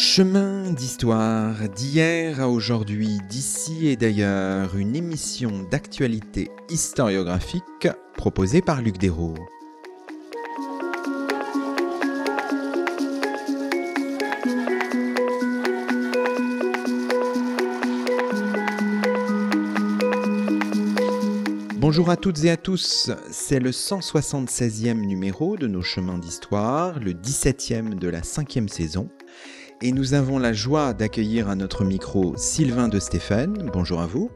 Chemin d'histoire, d'hier à aujourd'hui, d'ici et d'ailleurs, une émission d'actualité historiographique proposée par Luc Dérault. Bonjour à toutes et à tous, c'est le 176e numéro de nos chemins d'histoire, le 17e de la cinquième saison, et nous avons la joie d'accueillir à notre micro Sylvain de Stéphane. Bonjour à vous.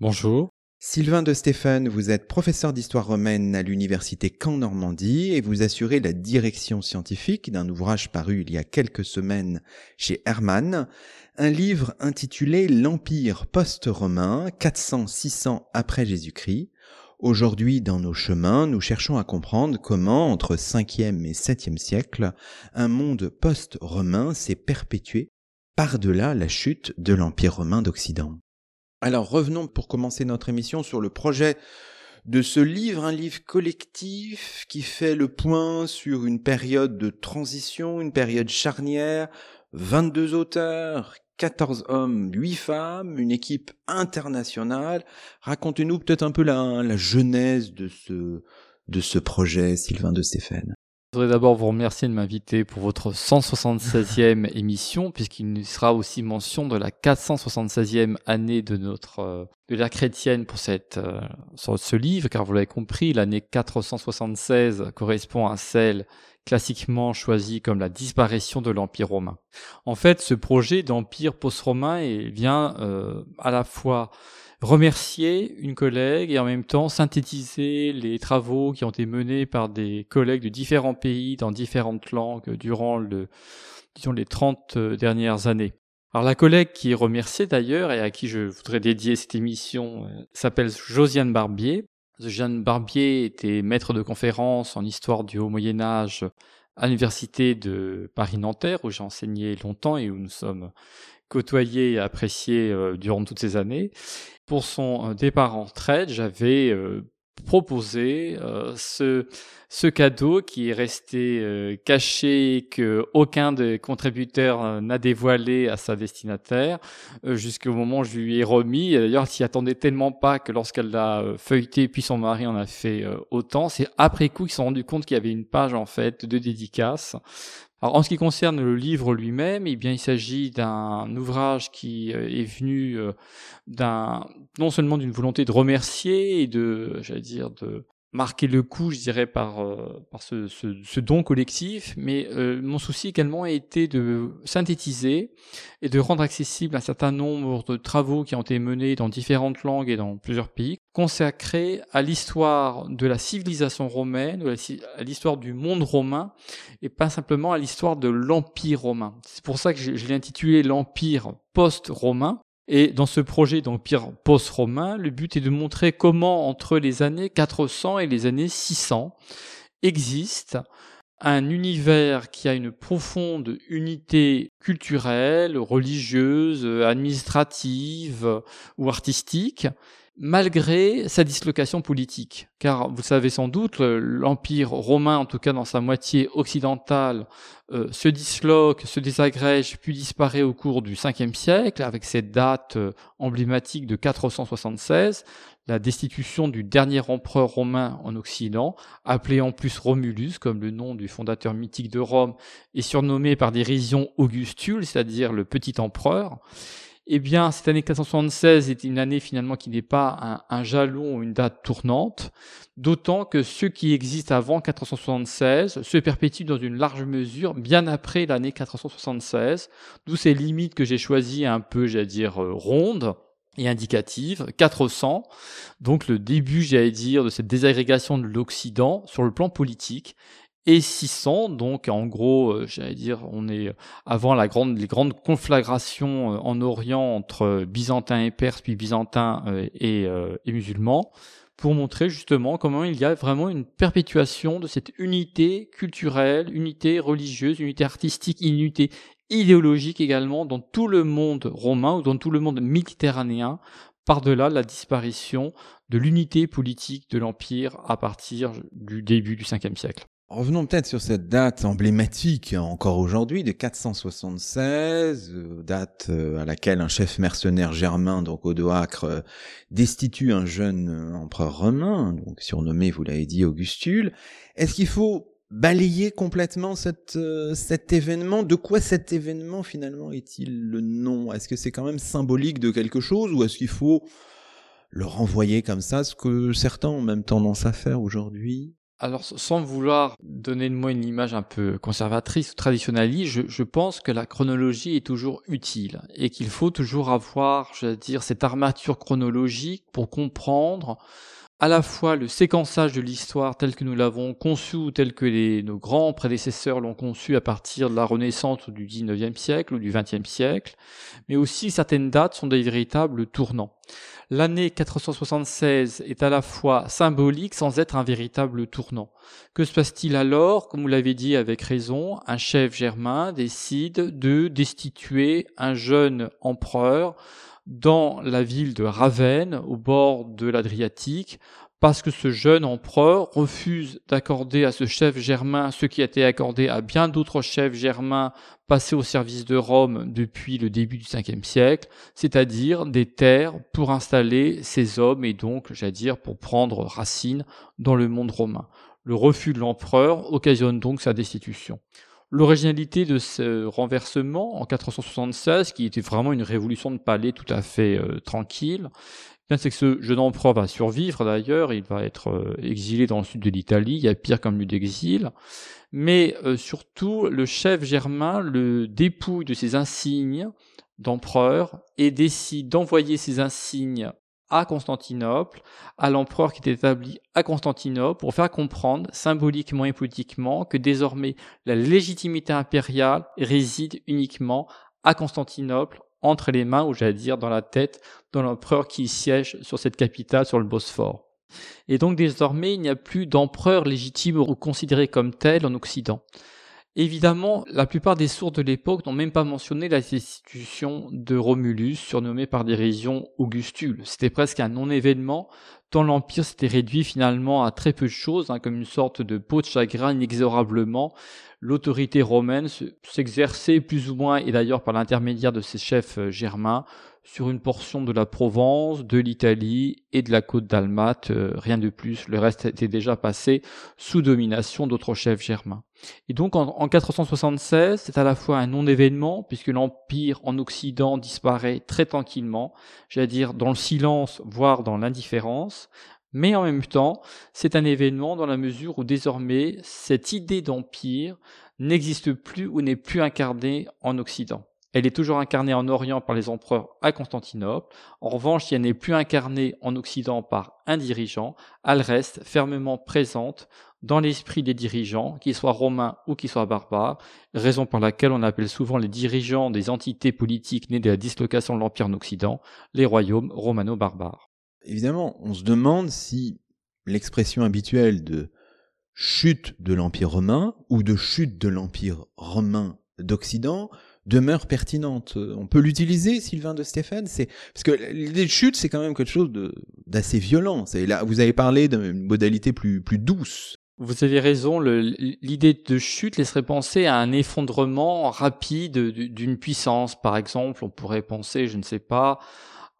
Bonjour. Sylvain de Stéphane, vous êtes professeur d'histoire romaine à l'université Caen Normandie et vous assurez la direction scientifique d'un ouvrage paru il y a quelques semaines chez Hermann, un livre intitulé L'Empire post-romain 400-600 après Jésus-Christ, Aujourd'hui, dans nos chemins, nous cherchons à comprendre comment, entre 5e et 7e siècle, un monde post-romain s'est perpétué par-delà la chute de l'Empire romain d'Occident. Alors revenons pour commencer notre émission sur le projet de ce livre, un livre collectif qui fait le point sur une période de transition, une période charnière, 22 auteurs 14 hommes, 8 femmes, une équipe internationale. Racontez-nous peut-être un peu la, la genèse de ce, de ce projet, Sylvain de Stéphane. Je voudrais d'abord vous remercier de m'inviter pour votre 176e émission, puisqu'il sera aussi mention de la 476e année de notre euh, de l'ère chrétienne pour cette euh, ce livre, car vous l'avez compris, l'année 476 correspond à celle classiquement choisie comme la disparition de l'Empire romain. En fait, ce projet d'empire post-romain vient euh, à la fois remercier une collègue et en même temps synthétiser les travaux qui ont été menés par des collègues de différents pays dans différentes langues durant les 30 euh, dernières années. Alors la collègue qui est remerciée d'ailleurs et à qui je voudrais dédier cette émission euh, s'appelle Josiane Barbier. Josiane Barbier était maître de conférence en histoire du Haut Moyen Âge à l'université de Paris-Nanterre où j'ai enseigné longtemps et où nous sommes côtoyés et appréciés euh, durant toutes ces années. Pour son euh, départ en retraite, j'avais euh, proposé ce, ce cadeau qui est resté caché que aucun des contributeurs n'a dévoilé à sa destinataire jusqu'au moment où je lui ai remis. D'ailleurs, s'y attendait tellement pas que lorsqu'elle l'a feuilleté, puis son mari en a fait autant. C'est après coup qu'ils se sont rendus compte qu'il y avait une page en fait de dédicace alors, en ce qui concerne le livre lui-même, eh bien, il s'agit d'un ouvrage qui euh, est venu euh, d'un, non seulement d'une volonté de remercier et de, j'allais dire, de marquer le coup, je dirais, par, euh, par ce, ce, ce, don collectif, mais euh, mon souci également a été de synthétiser et de rendre accessible un certain nombre de travaux qui ont été menés dans différentes langues et dans plusieurs pays, consacrés à l'histoire de la civilisation romaine, à l'histoire du monde romain, et pas simplement à l'histoire de l'Empire romain. C'est pour ça que je, je l'ai intitulé l'Empire post-romain, et dans ce projet d'empire post-romain, le but est de montrer comment entre les années 400 et les années 600 existe un univers qui a une profonde unité culturelle, religieuse, administrative ou artistique, malgré sa dislocation politique. Car vous savez sans doute, l'Empire romain, en tout cas dans sa moitié occidentale, euh, se disloque, se désagrège, puis disparaît au cours du 5e siècle, avec cette date euh, emblématique de 476, la destitution du dernier empereur romain en Occident, appelé en plus Romulus, comme le nom du fondateur mythique de Rome, et surnommé par dérision Augustule, c'est-à-dire le petit empereur eh bien, cette année 476 est une année finalement qui n'est pas un, jalon ou une date tournante, d'autant que ce qui existe avant 476 se perpétue dans une large mesure bien après l'année 476, d'où ces limites que j'ai choisies un peu, j'allais dire, euh, rondes et indicatives, 400, donc le début, j'allais dire, de cette désagrégation de l'Occident sur le plan politique, et 600. Donc en gros, euh, j'allais dire, on est avant la grande, les grandes conflagrations euh, en Orient entre byzantins et perses, puis byzantins euh, et, musulmans, pour montrer justement comment il y a vraiment une perpétuation de cette unité culturelle, unité religieuse, unité artistique, unité idéologique également dans tout le monde romain ou dans tout le monde méditerranéen, par-delà la disparition de l'unité politique de l'Empire à partir du début du 5e siècle. Revenons peut-être sur cette date emblématique encore aujourd'hui de 476, euh, date euh, à laquelle un chef mercenaire germain, donc Odoacre, euh, destitue un jeune empereur romain, donc surnommé, vous l'avez dit, Augustule. Est-ce qu'il faut balayer complètement cet événement? De quoi cet événement finalement est-il le nom? Est-ce que c'est quand même symbolique de quelque chose ou est-ce qu'il faut le renvoyer comme ça, ce que certains ont même tendance à faire aujourd'hui? Alors, sans vouloir donner de moi une image un peu conservatrice ou traditionnaliste, je, pense que la chronologie est toujours utile et qu'il faut toujours avoir, je veux dire, cette armature chronologique pour comprendre à la fois le séquençage de l'histoire tel que nous l'avons conçu tel que nos grands prédécesseurs l'ont conçu à partir de la Renaissance ou du 19e siècle ou du 20e siècle, mais aussi certaines dates sont des véritables tournants. L'année 476 est à la fois symbolique sans être un véritable tournant. Que se passe-t-il alors? Comme vous l'avez dit avec raison, un chef germain décide de destituer un jeune empereur dans la ville de Ravenne, au bord de l'Adriatique, parce que ce jeune empereur refuse d'accorder à ce chef germain ce qui a été accordé à bien d'autres chefs germains passés au service de Rome depuis le début du 5 siècle, c'est-à-dire des terres pour installer ses hommes et donc, j'allais dire, pour prendre racine dans le monde romain. Le refus de l'empereur occasionne donc sa destitution. L'originalité de ce renversement en 476, qui était vraiment une révolution de palais tout à fait euh, tranquille, c'est que ce jeune empereur va survivre d'ailleurs, il va être euh, exilé dans le sud de l'Italie, il y a pire comme lieu d'exil, mais euh, surtout le chef germain le dépouille de ses insignes d'empereur et décide d'envoyer ses insignes à Constantinople, à l'empereur qui est établi à Constantinople, pour faire comprendre symboliquement et politiquement que désormais la légitimité impériale réside uniquement à Constantinople entre les mains, ou j'allais dire dans la tête, de l'empereur qui siège sur cette capitale, sur le Bosphore. Et donc désormais, il n'y a plus d'empereur légitime ou considéré comme tel en Occident. Évidemment, la plupart des sources de l'époque n'ont même pas mentionné la destitution de Romulus, surnommé par dérision Augustule. C'était presque un non-événement, tant l'Empire s'était réduit finalement à très peu de choses, hein, comme une sorte de peau de chagrin inexorablement, l'autorité romaine s'exerçait plus ou moins, et d'ailleurs par l'intermédiaire de ses chefs euh, germains, sur une portion de la Provence, de l'Italie et de la côte d'Almate, euh, rien de plus. Le reste était déjà passé sous domination d'autres chefs germains. Et donc en, en 476, c'est à la fois un non-événement, puisque l'Empire en Occident disparaît très tranquillement, j'allais dire dans le silence, voire dans l'indifférence, mais en même temps, c'est un événement dans la mesure où désormais cette idée d'empire n'existe plus ou n'est plus incarnée en Occident. Elle est toujours incarnée en Orient par les empereurs à Constantinople. En revanche, si elle n'est plus incarnée en Occident par un dirigeant, elle reste fermement présente dans l'esprit des dirigeants, qu'ils soient romains ou qu'ils soient barbares, raison par laquelle on appelle souvent les dirigeants des entités politiques nées de la dislocation de l'Empire en Occident, les royaumes romano-barbares. Évidemment, on se demande si l'expression habituelle de chute de l'Empire romain ou de chute de l'Empire romain d'Occident demeure pertinente. On peut l'utiliser, Sylvain de Stéphane, c'est parce que l'idée de chute, c'est quand même quelque chose d'assez violent. C'est là, vous avez parlé d'une modalité plus plus douce. Vous avez raison, l'idée de chute laisserait penser à un effondrement rapide d'une puissance. Par exemple, on pourrait penser, je ne sais pas,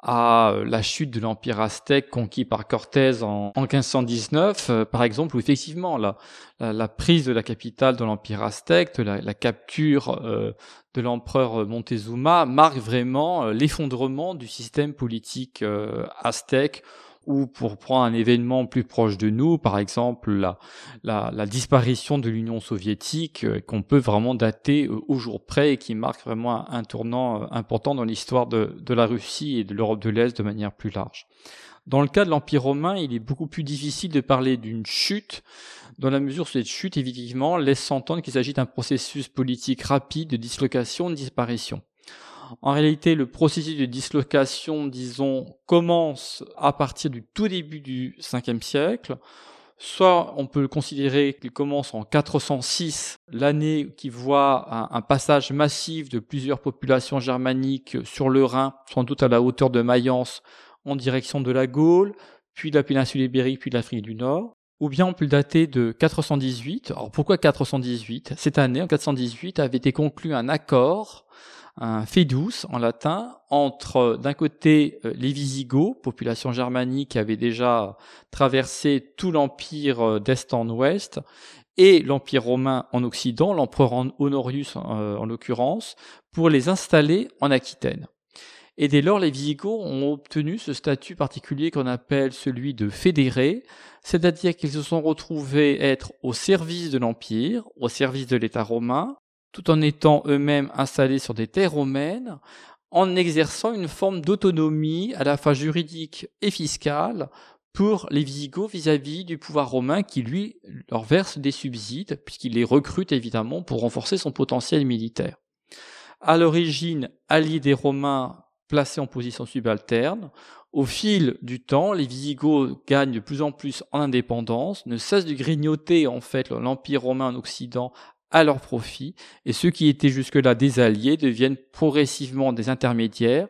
à euh, la chute de l'empire aztèque conquis par Cortés en, 1519, euh, par exemple, où effectivement la, prise de la capitale de l'empire aztèque, la, la capture euh, de l'empereur Montezuma marque vraiment l'effondrement du système politique aztèque ou pour prendre un événement plus proche de nous, par exemple la, disparition de l'Union soviétique, euh, qu'on peut vraiment dater euh, au jour près et qui marque vraiment un, tournant euh, important dans l'histoire de, la Russie et de l'Europe de l'Est de manière plus large. Dans le cas de l'Empire romain, il est beaucoup plus difficile de parler d'une chute, dans la mesure où cette chute, évidemment, laisse s'entendre qu'il s'agit d'un processus politique rapide de dislocation, de disparition. En réalité, le processus de dislocation, disons, commence à partir du tout début du 5 siècle. Soit on peut considérer qu'il commence en 406, l'année qui voit un, passage massif de plusieurs populations germaniques sur le Rhin, sans doute à la hauteur de Mayence, en direction de la Gaule, puis de la péninsule ibérique, puis de l'Afrique du Nord ou bien on peut le dater de 418. Alors pourquoi 418 Cette année, en 418, avait été conclu un accord, un douce en latin, entre d'un côté euh, les Visigoths, population germanique qui avait déjà traversé tout l'empire euh, d'est en ouest, et l'Empire romain en Occident, l'empereur Honorius euh, en l'occurrence, pour les installer en Aquitaine. Et dès lors, les Visigoths ont obtenu ce statut particulier qu'on appelle celui de fédéré, c'est-à-dire qu'ils se sont retrouvés être au service de l'Empire, au service de l'État romain, tout en étant eux-mêmes installés sur des terres romaines, en exerçant une forme d'autonomie à la fois juridique et fiscale pour les Visigoths vis-à-vis du pouvoir romain qui, lui, leur verse des subsides, puisqu'il les recrute évidemment pour renforcer son potentiel militaire. À l'origine, alliés des Romains placés en position subalterne, au fil du temps, les Visigoths gagnent de plus en plus en indépendance, ne cessent de grignoter en fait l'Empire romain en Occident à leur profit, et ceux qui étaient jusque-là des alliés deviennent progressivement des intermédiaires,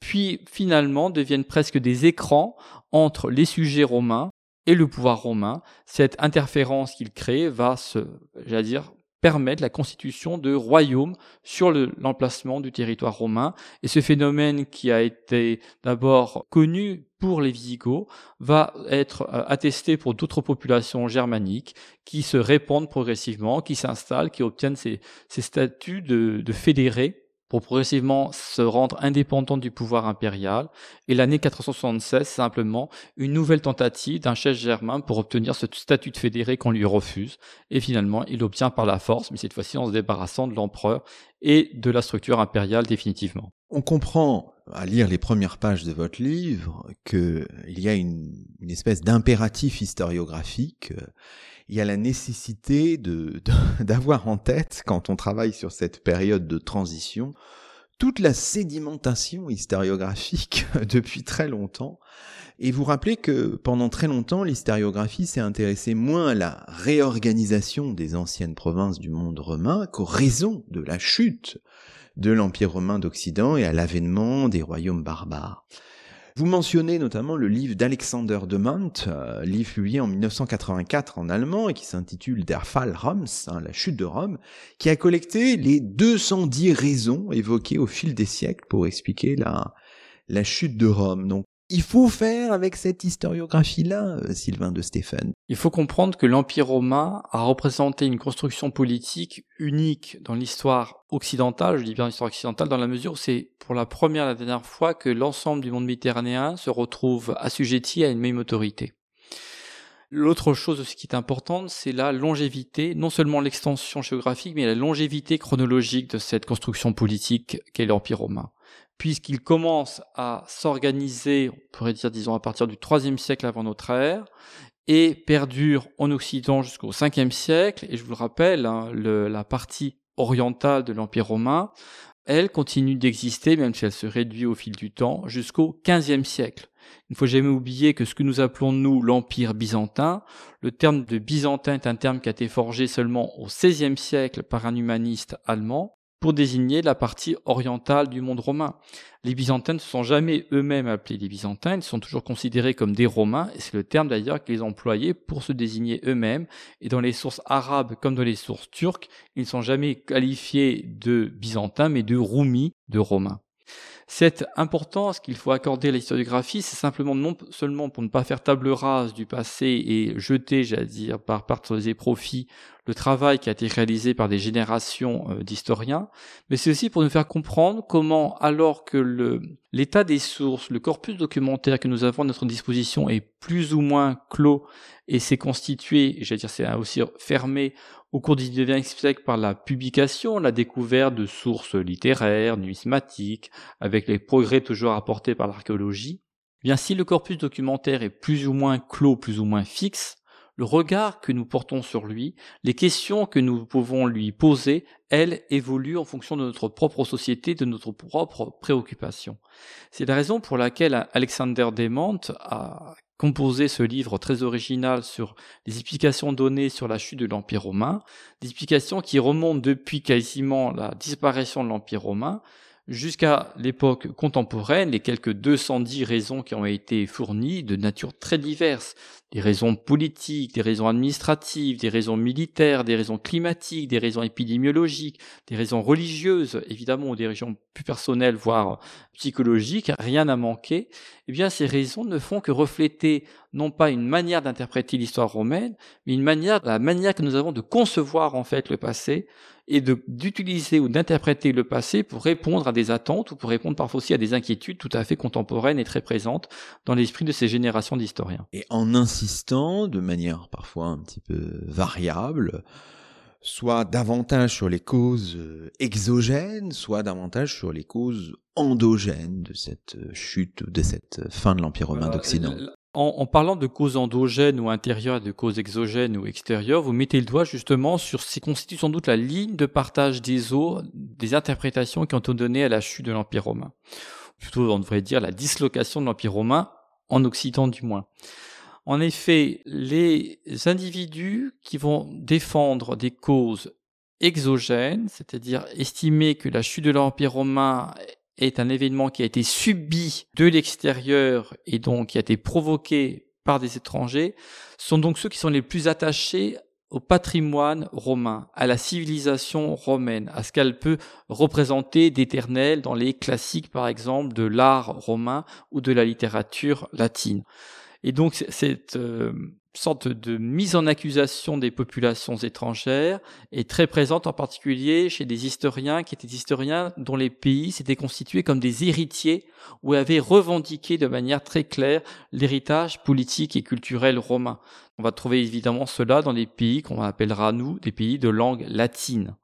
puis finalement deviennent presque des écrans entre les sujets romains et le pouvoir romain. Cette interférence qu'ils créent va se, j'allais dire, permettre la constitution de royaumes sur l'emplacement du territoire romain. Et ce phénomène qui a été d'abord connu pour les Visigoths va être euh, attesté pour d'autres populations germaniques qui se répandent progressivement, qui s'installent, qui obtiennent ces, statuts de, fédérés pour progressivement se rendre indépendant du pouvoir impérial. Et l'année 476, c'est simplement une nouvelle tentative d'un chef germain pour obtenir ce statut de fédéré qu'on lui refuse. Et finalement, il l'obtient par la force, mais cette fois-ci en se débarrassant de l'empereur et de la structure impériale définitivement. On comprend à lire les premières pages de votre livre qu'il y a une, espèce d'impératif historiographique il y a la nécessité d'avoir en tête, quand on travaille sur cette période de transition, toute la sédimentation historiographique depuis très longtemps. Et vous rappelez que pendant très longtemps, l'historiographie s'est intéressée moins à la réorganisation des anciennes provinces du monde romain qu'aux raisons de la chute de l'Empire romain d'Occident et à l'avènement des royaumes barbares. Vous mentionnez notamment le livre d'Alexander de Mont, euh, livre publié en 1984 en allemand et qui s'intitule Der Fall Roms, hein, la chute de Rome, qui a collecté les 210 raisons évoquées au fil des siècles pour expliquer la, chute de Rome. Il faut faire avec cette historiographie-là, euh, Sylvain de Stéphane Il faut comprendre que l'Empire romain a représenté une construction politique unique dans l'histoire occidentale, je dis bien l'histoire occidentale, dans la mesure où c'est pour la première et la dernière fois que l'ensemble du monde méditerranéen se retrouve assujetti à une même autorité. L'autre chose aussi qui est importante, c'est la longévité, non seulement l'extension géographique, mais la longévité chronologique de cette construction politique qu'est l'Empire romain puisqu'il commence à s'organiser, on pourrait dire, disons, à partir du IIIe siècle avant notre ère, et perdure en Occident jusqu'au 5 siècle. Et je vous le rappelle, hein, la partie orientale de l'Empire romain, elle continue d'exister, même si elle se réduit au fil du temps, jusqu'au 15 siècle. Il ne faut jamais oublier que ce que nous appelons nous l'Empire byzantin, le terme de byzantin est un terme qui a été forgé seulement au XVIe siècle par un humaniste allemand, pour désigner la partie orientale du monde romain. Les Byzantins ne se sont jamais eux-mêmes appelés les Byzantins, ils sont toujours considérés comme des Romains, et c'est le terme d'ailleurs qu'ils ont employé pour se désigner eux-mêmes. Et dans les sources arabes comme dans les sources turques, ils ne sont jamais qualifiés de Byzantins, mais de Roumi, de Romains. Cette importance qu'il faut accorder à l'historiographie, c'est simplement non seulement pour ne pas faire table rase du passé et jeter, j'allais dire, par parts et profits, le travail qui a été réalisé par des générations euh, d'historiens, mais c'est aussi pour nous faire comprendre comment, alors que l'état des sources, le corpus documentaire que nous avons à notre disposition est plus ou moins clos et s'est constitué, j'allais dire, c'est aussi fermé au cours du XIXe siècle par la publication, la découverte de sources littéraires, numismatiques, avec les progrès toujours apportés par l'archéologie, eh bien si le corpus documentaire est plus ou moins clos, plus ou moins fixe, le regard que nous portons sur lui, les questions que nous pouvons lui poser, elles évoluent en fonction de notre propre société, de notre propre préoccupation. C'est la raison pour laquelle Alexander Demant a composé ce livre très original sur les explications données sur la chute de l'Empire romain, des explications qui remontent depuis quasiment la disparition de l'Empire romain, jusqu'à l'époque contemporaine, les quelques 210 raisons qui ont été fournies de nature très diverse, des raisons politiques, des raisons administratives, des raisons militaires, des raisons climatiques, des raisons épidémiologiques, des raisons religieuses, évidemment, ou des raisons plus personnelles, voire psychologiques, rien n'a manqué, eh bien, ces raisons ne font que refléter non pas une manière d'interpréter l'histoire romaine, mais une manière, la manière que nous avons de concevoir, en fait, le passé, et d'utiliser ou d'interpréter le passé pour répondre à des attentes ou pour répondre parfois aussi à des inquiétudes tout à fait contemporaines et très présentes dans l'esprit de ces générations d'historiens. Et en insistant de manière parfois un petit peu variable, soit davantage sur les causes euh, exogènes, soit davantage sur les causes endogènes de cette chute, de cette fin de l'Empire romain d'Occident. En, parlant de causes endogènes ou intérieures, de causes exogènes ou extérieures, vous mettez le doigt justement sur ce qui constitue sans doute la ligne de partage des eaux des interprétations qui ont donné à la chute de l'Empire romain. Plutôt, on devrait dire la dislocation de l'Empire romain, en Occident du moins. En effet, les individus qui vont défendre des causes exogènes, c'est-à-dire estimer que la chute de l'Empire romain est un événement qui a été subi de l'extérieur et donc qui a été provoqué par des étrangers, sont donc ceux qui sont les plus attachés au patrimoine romain, à la civilisation romaine, à ce qu'elle peut représenter d'éternel dans les classiques, par exemple, de l'art romain ou de la littérature latine. Et donc cette euh, sorte de mise en accusation des populations étrangères est très présente en particulier chez des historiens qui étaient historiens dont les pays s'étaient constitués comme des héritiers ou avaient revendiqué de manière très claire l'héritage politique et culturel romain. On va trouver évidemment cela dans des pays qu'on appellera nous des pays de langue latine.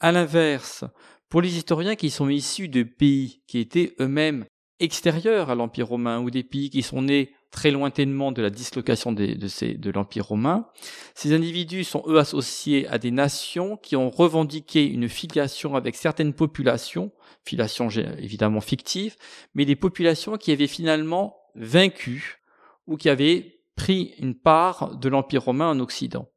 À l'inverse, pour les historiens qui sont issus de pays qui étaient eux-mêmes extérieurs à l'Empire romain ou des pays qui sont nés très lointainement de la dislocation de, l'Empire romain. Ces individus sont eux associés à des nations qui ont revendiqué une filiation avec certaines populations, filiation évidemment fictive, mais des populations qui avaient finalement vaincu ou qui avaient pris une part de l'Empire romain en Occident.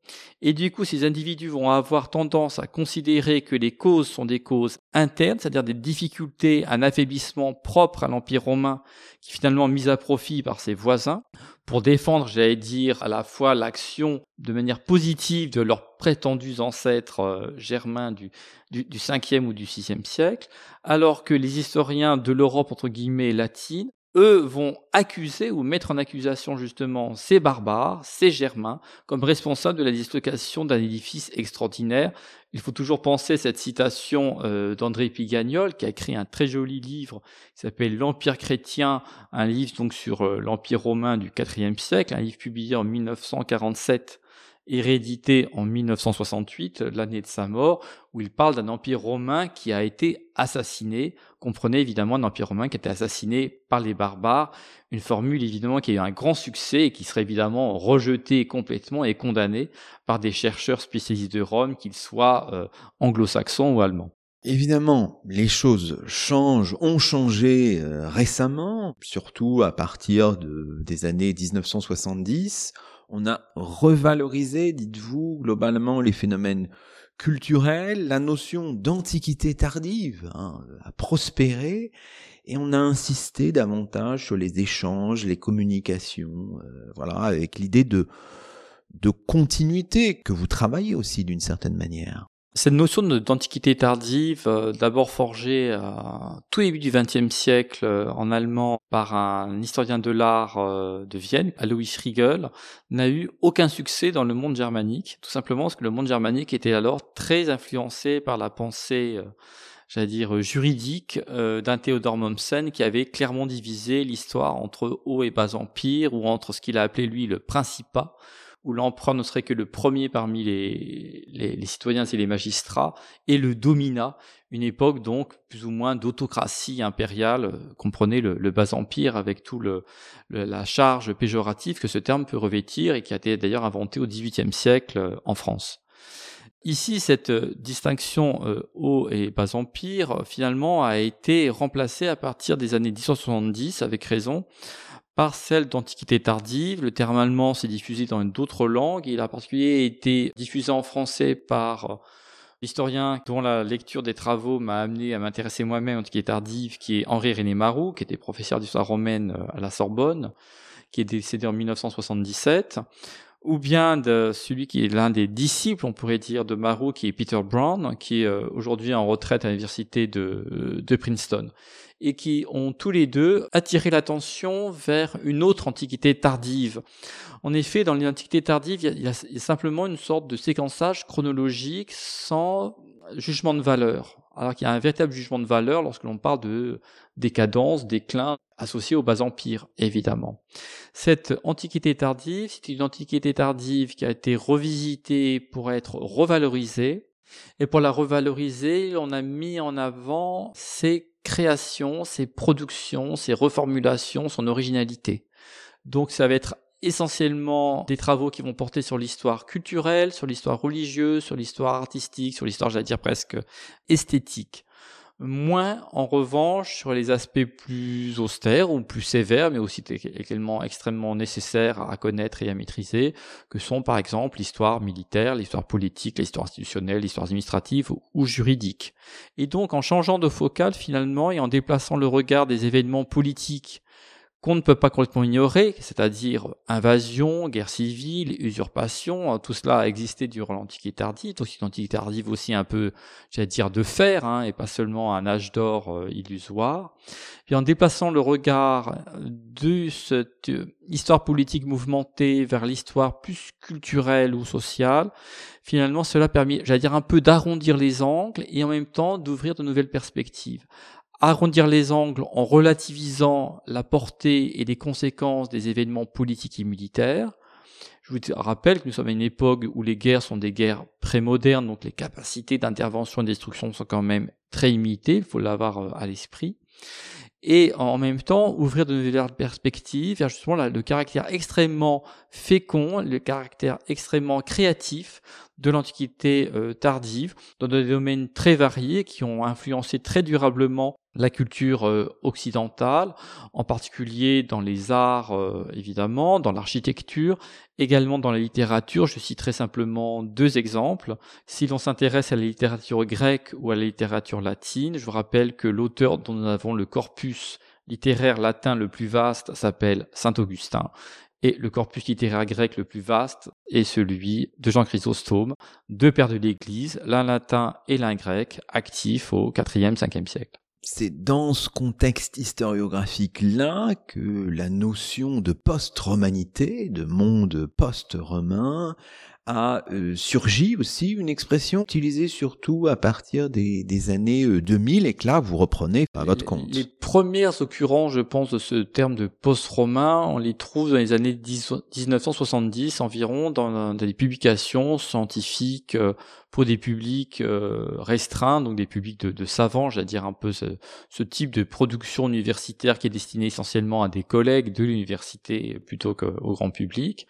Et du coup, ces individus vont avoir tendance à considérer que les causes sont des causes internes, c'est-à-dire des difficultés, un affaiblissement propre à l'Empire romain, qui est finalement mis à profit par ses voisins, pour défendre, j'allais dire, à la fois l'action de manière positive de leurs prétendus ancêtres euh, germains du, du, du 5e ou du 6e siècle, alors que les historiens de l'Europe, entre guillemets, latine, eux vont accuser ou mettre en accusation justement ces barbares, ces germains, comme responsables de la dislocation d'un édifice extraordinaire. Il faut toujours penser cette citation euh, d'André Pigagnol, qui a écrit un très joli livre qui s'appelle L'Empire chrétien, un livre donc sur euh, l'Empire romain du IVe siècle, un livre publié en 1947 hérédité en 1968, l'année de sa mort, où il parle d'un empire romain qui a été assassiné. Comprenez évidemment un empire romain qui a été assassiné par les barbares, une formule évidemment qui a eu un grand succès et qui serait évidemment rejetée complètement et condamnée par des chercheurs spécialisés de Rome, qu'ils soient euh, anglo-saxons ou allemands. Évidemment, les choses changent, ont changé euh, récemment, surtout à partir de, des années 1970 on a revalorisé, dites-vous, globalement les phénomènes culturels, la notion d'antiquité tardive hein, a prospéré et on a insisté davantage sur les échanges, les communications, euh, voilà, avec l'idée de de continuité que vous travaillez aussi d'une certaine manière. Cette notion d'antiquité tardive, euh, d'abord forgée à tout début du XXe siècle euh, en allemand par un historien de l'art euh, de Vienne, Alois Riegel, n'a eu aucun succès dans le monde germanique, tout simplement parce que le monde germanique était alors très influencé par la pensée j'allais dire juridique d'un Théodore Mommsen qui avait clairement divisé l'histoire entre haut et bas empire ou entre ce qu'il a appelé lui le principat où l'empereur ne serait que le premier parmi les, citoyens et les magistrats, et le domina, une époque donc plus ou moins d'autocratie impériale, euh, comprenez le, le, bas empire avec tout le, la charge péjorative que ce terme peut revêtir et qui a été d'ailleurs inventé au XVIIIe siècle euh, en France. Ici, cette euh, distinction haut et bas empire, finalement, a été remplacée à partir des années 1970, avec raison, par celle d'Antiquité tardive. Le terme allemand s'est diffusé dans d'autres langues. Il a en particulier été diffusé en français par L'historien dont la lecture des travaux m'a amené à m'intéresser moi-même à l'Antiquité tardive, qui est Henri René Marou, qui était professeur d'histoire romaine euh, à la Sorbonne, qui est décédé en 1977 ou bien de celui qui est l'un des disciples, on pourrait dire, de Marou, qui est Peter Brown, qui est euh, aujourd'hui en retraite à l'université de, de Princeton, et qui ont tous les deux attiré l'attention vers une autre antiquité tardive. En effet, dans l'antiquité tardive, il y a simplement une sorte de séquençage chronologique sans jugement de valeur alors qu'il y a un véritable jugement de valeur lorsque l'on parle de décadence, déclin associé au bas empire, évidemment. Cette antiquité tardive, c'est une antiquité tardive qui a été revisitée pour être revalorisée. Et pour la revaloriser, on a mis en avant ses créations, ses productions, ses reformulations, son originalité. Donc ça va être essentiellement des travaux qui vont porter sur l'histoire culturelle, sur l'histoire religieuse, sur l'histoire artistique, sur l'histoire, j'allais dire presque esthétique. Moins, en revanche, sur les aspects plus austères ou plus sévères, mais aussi également extrêmement nécessaires à connaître et à maîtriser, que sont par exemple l'histoire militaire, l'histoire politique, l'histoire institutionnelle, l'histoire administrative ou juridique. Et donc, en changeant de focale finalement et en déplaçant le regard des événements politiques qu'on ne peut pas complètement ignorer, c'est-à-dire invasion, guerre civile, usurpation, hein, tout cela a existé durant l'Antiquité tardive, l'Antiquité tardive aussi un peu, j'allais dire, de fer, hein, et pas seulement un âge d'or euh, illusoire. Et en déplaçant le regard de cette euh, histoire politique mouvementée vers l'histoire plus culturelle ou sociale, finalement cela permet, j'allais dire, un peu d'arrondir les angles et en même temps d'ouvrir de nouvelles perspectives arrondir les angles en relativisant la portée et les conséquences des événements politiques et militaires. Je vous rappelle que nous sommes à une époque où les guerres sont des guerres prémodernes, donc les capacités d'intervention et de destruction sont quand même très limitées, il faut l'avoir euh, à l'esprit. Et en même temps, ouvrir de nouvelles perspectives vers justement le caractère extrêmement fécond, le caractère extrêmement créatif de l'Antiquité euh, tardive, dans des domaines très variés qui ont influencé très durablement la culture euh, occidentale, en particulier dans les arts euh, évidemment, dans l'architecture, également dans la littérature. Je citerai simplement deux exemples. Si l'on s'intéresse à la littérature grecque ou à la littérature latine, je vous rappelle que l'auteur dont nous avons le corpus littéraire latin le plus vaste s'appelle Saint Augustin. Et le corpus littéraire grec le plus vaste est celui de Jean Chrysostome, deux pères de l'Église, l'un latin et l'un grec, actifs au 4e, 5e siècle c'est dans ce contexte historiographique-là que la notion de post-romanité, de monde post-romain, a euh, surgi aussi une expression utilisée surtout à partir des, des années 2000 euh, et que là vous reprenez à votre compte. Les premières occurrences, je pense, de ce terme de post-romain, on les trouve dans les années 1970 environ dans, dans des publications scientifiques euh, pour des publics euh, restreints, donc des publics de, de savants, j'allais dire un peu ce, ce, type de production universitaire qui est destiné essentiellement à des collègues de l'université plutôt qu'au grand public.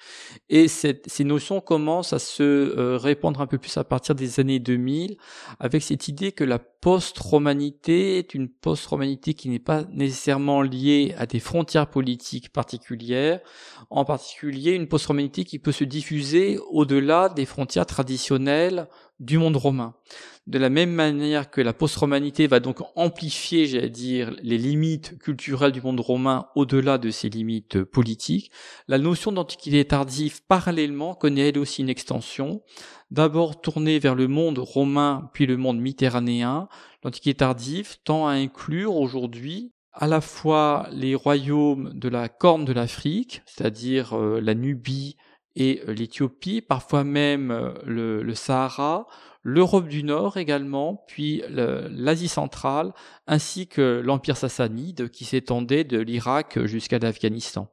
Et cette, ces notions commencent à se euh, répandre un peu plus à partir des années 2000, avec cette idée que la post-romanité est une post-romanité qui n'est pas nécessairement liée à des frontières politiques particulières, en particulier une post-romanité qui peut se diffuser au-delà des frontières traditionnelles du monde romain. De la même manière que la post-romanité va donc amplifier, j'allais dire, les limites culturelles du monde romain au-delà de ses limites politiques, la notion d'antiquité tardive parallèlement connaît elle aussi une extension, d'abord tournée vers le monde romain puis le monde méditerranéen. L'antiquité tardive tend à inclure aujourd'hui à la fois les royaumes de la Corne de l'Afrique, c'est-à-dire euh, la Nubie, et euh, l'Éthiopie, parfois même euh, le, Sahara, l'Europe du Nord également, puis l'Asie centrale, ainsi que l'Empire sassanide qui s'étendait de l'Irak jusqu'à l'Afghanistan.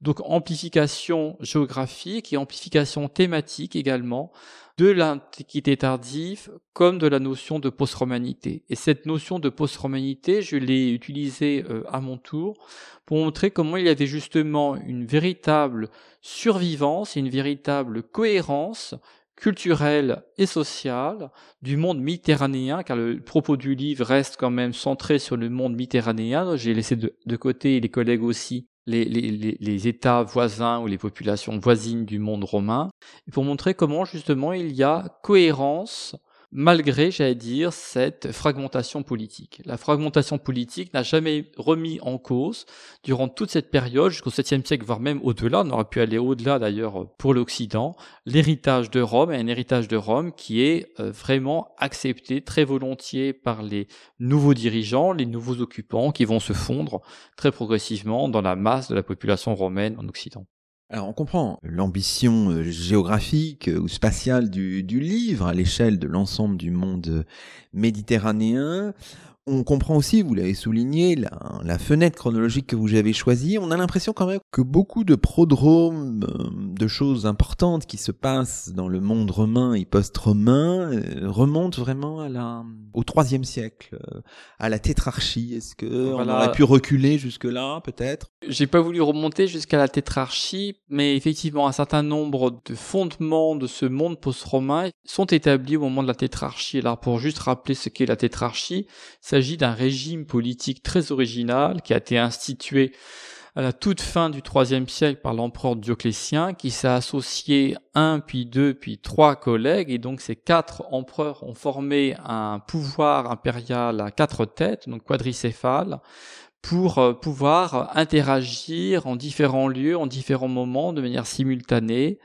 Donc amplification géographique et amplification thématique également de l'Antiquité tardive comme de la notion de post-romanité. Et cette notion de post-romanité, je l'ai utilisée euh, à mon tour pour montrer comment il y avait justement une véritable survivance une véritable cohérence culturelle et sociale du monde méditerranéen, car le propos du livre reste quand même centré sur le monde méditerranéen. J'ai laissé de, côté les collègues aussi les, États voisins ou les populations voisines du monde romain, pour montrer comment justement il y a cohérence malgré, j'allais dire, cette fragmentation politique. La fragmentation politique n'a jamais remis en cause, durant toute cette période, jusqu'au 7e siècle, voire même au-delà, on aurait pu aller au-delà d'ailleurs pour l'Occident, l'héritage de Rome est un héritage de Rome qui est euh, vraiment accepté très volontiers par les nouveaux dirigeants, les nouveaux occupants qui vont se fondre très progressivement dans la masse de la population romaine en Occident. Alors on comprend l'ambition euh, géographique euh, ou spatiale du, du livre à l'échelle de l'ensemble du monde euh, méditerranéen. On comprend aussi, vous l'avez souligné, la, fenêtre chronologique que vous avez choisie. On a l'impression quand même que beaucoup de prodromes, euh, de choses importantes qui se passent dans le monde romain et post-romain euh, remontent vraiment à la, au troisième siècle, euh, à la tétrarchie. Est-ce que on aurait pu reculer jusque-là, peut-être? J'ai pas voulu remonter jusqu'à la tétrarchie, mais effectivement, un certain nombre de fondements de ce monde post-romain sont établis au moment de la tétrarchie. Alors, pour juste rappeler ce qu'est la tétrarchie, s'agit d'un régime politique très original qui a été institué à la toute fin du IIIe siècle par l'empereur Dioclétien, qui s'est associé un, puis deux, puis trois collègues, et donc ces quatre empereurs ont formé un pouvoir impérial à quatre têtes, donc quadricéphale, pour euh, pouvoir interagir en différents lieux, en différents moments, de manière simultanée,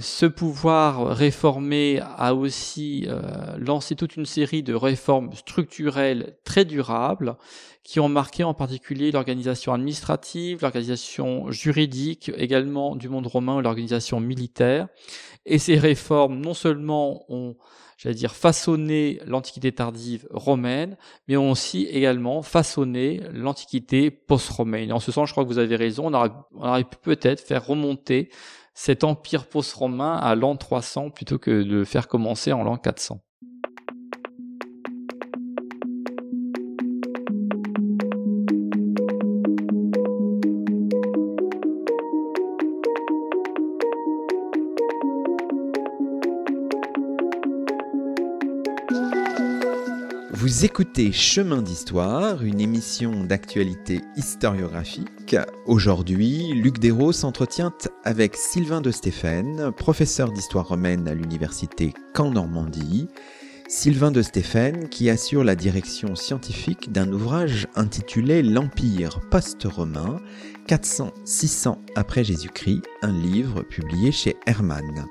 ce pouvoir réformé a aussi euh, lancé toute une série de réformes structurelles très durables qui ont marqué en particulier l'organisation administrative, l'organisation juridique également du monde romain, l'organisation militaire. Et ces réformes non seulement ont j'allais dire, façonné l'Antiquité tardive romaine, mais ont aussi également façonné l'Antiquité post-romaine. En ce sens, je crois que vous avez raison, on aurait, on aurait pu peut-être faire remonter cet empire post-romain à l'an 300 plutôt que de le faire commencer en l'an 400. Écoutez Chemin d'Histoire, une émission d'actualité historiographique. Aujourd'hui, Luc Dérault s'entretient avec Sylvain de Stéphane, professeur d'histoire romaine à l'université Caen-Normandie. Sylvain de Stéphane qui assure la direction scientifique d'un ouvrage intitulé L'Empire post-romain, 400-600 après Jésus-Christ, un livre publié chez Hermann.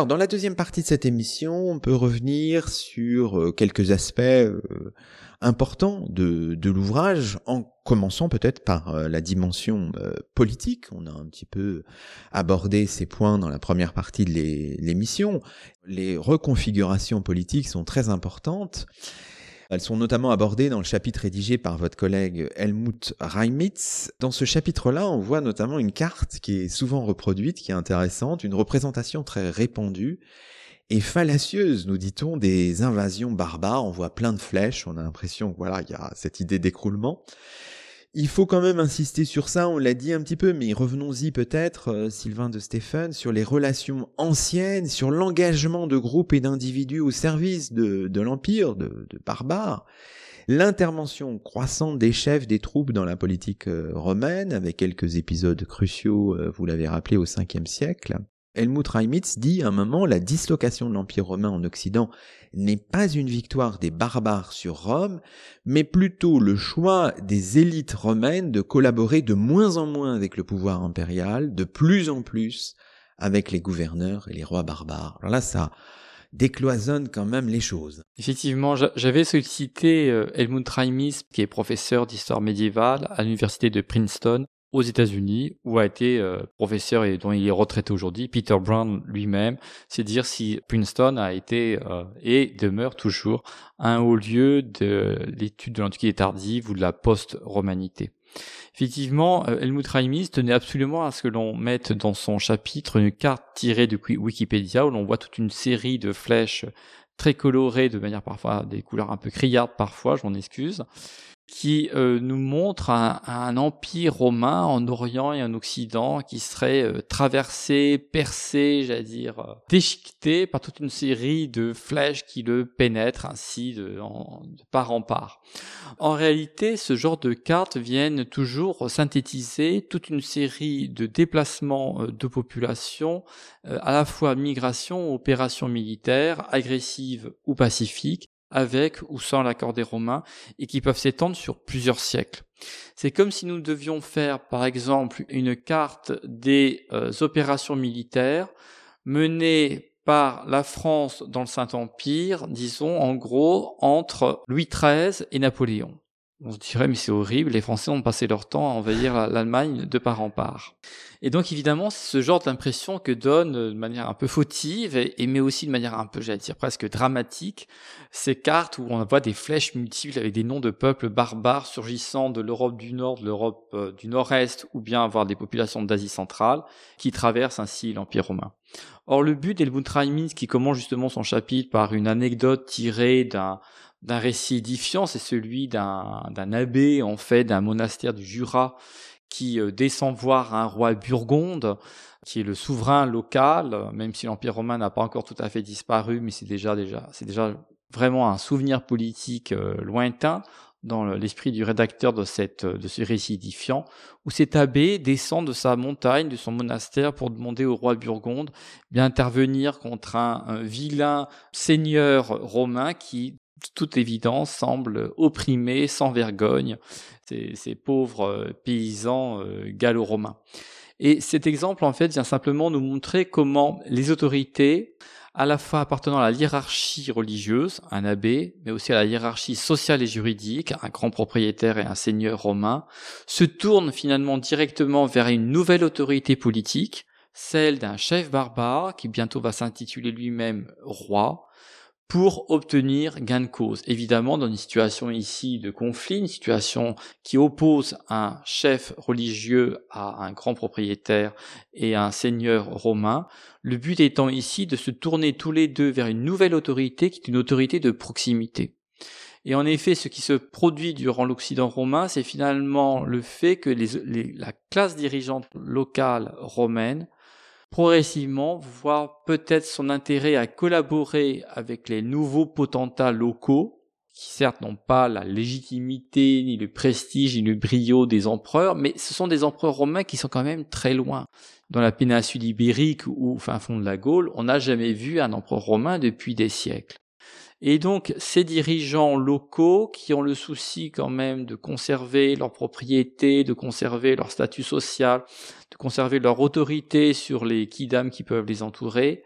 Alors, dans la deuxième partie de cette émission, on peut revenir sur euh, quelques aspects euh, importants de, l'ouvrage, en commençant peut-être par euh, la dimension politique. On a un petit peu abordé ces points dans la première partie de l'émission. Les reconfigurations politiques sont très importantes. Elles sont notamment abordées dans le chapitre rédigé par votre collègue Helmut Reimitz. Dans ce chapitre-là, on voit notamment une carte qui est souvent reproduite, qui est intéressante, une représentation très répandue et fallacieuse, nous dit-on, des invasions barbares. On voit plein de flèches, on a l'impression, voilà, il y a cette idée d'écroulement. Il faut quand même insister sur ça, on l'a dit un petit peu, mais revenons-y peut-être, euh, Sylvain de Stéphane, sur les relations anciennes, sur l'engagement de groupes et d'individus au service de, l'Empire, de, barbares, l'intervention croissante des chefs des troupes dans la politique euh, romaine, avec quelques épisodes cruciaux, euh, vous l'avez rappelé, au 5 siècle, Helmut Reimitz dit à un moment la dislocation de l'Empire romain en Occident n'est pas une victoire des barbares sur Rome, mais plutôt le choix des élites romaines de collaborer de moins en moins avec le pouvoir impérial, de plus en plus avec les gouverneurs et les rois barbares. Alors là, ça décloisonne quand même les choses. Effectivement, j'avais sollicité euh, Helmut Reimitz, qui est professeur d'histoire médiévale à l'université de Princeton, aux États-Unis, où a été euh, professeur et dont il est retraité aujourd'hui, Peter Brown lui-même, c'est dire si Princeton a été euh, et demeure toujours un haut lieu de l'étude de l'Antiquité tardive ou de la post-romanité. Effectivement, euh, Helmut Reimis tenait absolument à ce que l'on mette dans son chapitre une carte tirée de Wikipédia où l'on voit toute une série de flèches très colorées de manière parfois des couleurs un peu criardes parfois, je m'en excuse, qui euh, nous montre un, empire romain en Orient et en Occident qui serait euh, traversé, percé, j'allais dire, euh, déchiqueté par toute une série de flèches qui le pénètrent ainsi de, de part en part. En réalité, ce genre de cartes viennent toujours synthétiser toute une série de déplacements de population, à la fois migration, opérations militaires, agressives ou pacifiques, avec ou sans l'accord des Romains et qui peuvent s'étendre sur plusieurs siècles. C'est comme si nous devions faire par exemple une carte des euh, opérations militaires menées par la France dans le Saint-Empire, disons en gros entre Louis XIII et Napoléon. On se dirait mais c'est horrible, les Français ont passé leur temps à envahir l'Allemagne de part en part. Et donc évidemment, c'est ce genre d'impression que donne de manière un peu fautive, et, mais aussi de manière un peu, j'allais dire presque dramatique, ces cartes où on voit des flèches multiples avec des noms de peuples barbares surgissant de l'Europe du Nord, de l'Europe euh, du Nord-Est, ou bien avoir des populations d'Asie centrale, qui traversent ainsi l'Empire romain. Or le but d'Elbund qui commence justement son chapitre par une anecdote tirée d'un d'un récit édifiant, c'est celui d'un abbé en fait d'un monastère du Jura qui euh, descend voir un roi burgonde qui est le souverain local, même si l'Empire romain n'a pas encore tout à fait disparu, mais c'est déjà déjà déjà vraiment un souvenir politique euh, lointain dans l'esprit du rédacteur de, cette, de ce récit édifiant, où cet abbé descend de sa montagne, de son monastère, pour demander au roi burgonde d'intervenir contre un, vilain seigneur romain qui, toute évidence, semble opprimé, sans vergogne, ces, ces pauvres euh, paysans euh, gallo-romains. Et cet exemple, en fait, vient simplement nous montrer comment les autorités, à la fois appartenant à la hiérarchie religieuse, un abbé, mais aussi à la hiérarchie sociale et juridique, un grand propriétaire et un seigneur romain, se tournent finalement directement vers une nouvelle autorité politique, celle d'un chef barbare qui bientôt va s'intituler lui-même roi, pour obtenir gain de cause. Évidemment, dans une situation ici de conflit, une situation qui oppose un chef religieux à un grand propriétaire et un seigneur romain, le but étant ici de se tourner tous les deux vers une nouvelle autorité qui est une autorité de proximité. Et en effet, ce qui se produit durant l'Occident romain, c'est finalement le fait que la classe dirigeante locale romaine progressivement voit peut-être son intérêt à collaborer avec les nouveaux potentats locaux, qui certes n'ont pas la légitimité, ni le prestige, ni le brio des empereurs, mais ce sont des empereurs romains qui sont quand même très loin. Dans la péninsule ibérique ou fin fond de la Gaule, on n'a jamais vu un empereur romain depuis des siècles. Et donc, ces dirigeants locaux qui ont le souci quand même de conserver leur propriété, de conserver leur statut social, de conserver leur autorité sur les kidam qui peuvent les entourer,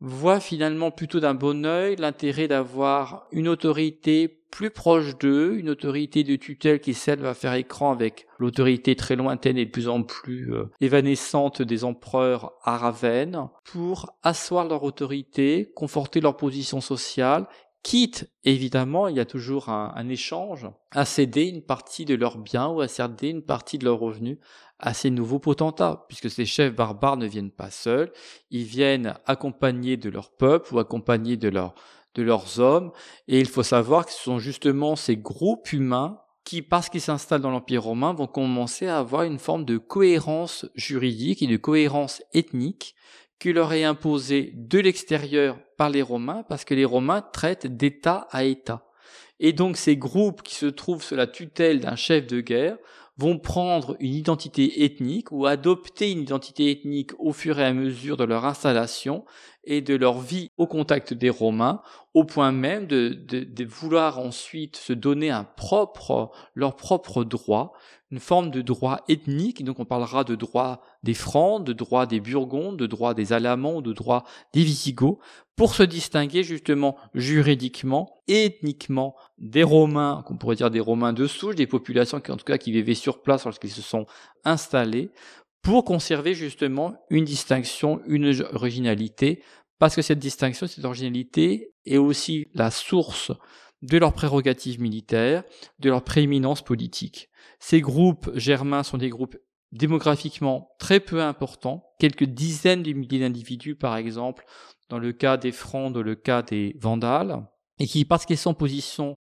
voient finalement plutôt d'un bon œil l'intérêt d'avoir une autorité plus proche d'eux, une autorité de tutelle qui celle va faire écran avec l'autorité très lointaine et de plus en plus euh, évanescente des empereurs à Ravenne, pour asseoir leur autorité, conforter leur position sociale quitte évidemment, il y a toujours un, échange, à céder une partie de leurs biens ou à céder une partie de leurs revenus à ces nouveaux potentats, puisque ces chefs barbares ne viennent pas seuls, ils viennent accompagnés de leur peuple ou accompagnés de, de leurs hommes, et il faut savoir que ce sont justement ces groupes humains qui, parce qu'ils s'installent dans l'Empire romain, vont commencer à avoir une forme de cohérence juridique et de cohérence ethnique qui leur est imposée de l'extérieur par les Romains, parce que les Romains traitent d'État à État. Et donc ces groupes qui se trouvent sous la tutelle d'un chef de guerre vont prendre une identité ethnique ou adopter une identité ethnique au fur et à mesure de leur installation et de leur vie au contact des Romains, au point même de, de vouloir ensuite se donner un propre, leur propre droit, une forme de droit ethnique, donc on parlera de droit des Francs, de droit des Burgondes, de droit des Alamans, de droit des Visigoths, pour se distinguer justement juridiquement et ethniquement des Romains, qu'on pourrait dire des Romains de souche, des populations qui en tout cas qui vivaient sur place lorsqu'ils se sont installés, pour conserver justement une distinction, une originalité, parce que cette distinction, cette originalité est aussi la source de leurs prérogatives militaires, de leur prééminence politique. Ces groupes germains sont des groupes démographiquement très peu importants, quelques dizaines de milliers d'individus par exemple, dans le cas des Francs, dans le cas des Vandales, et qui, parce qu'ils sont en position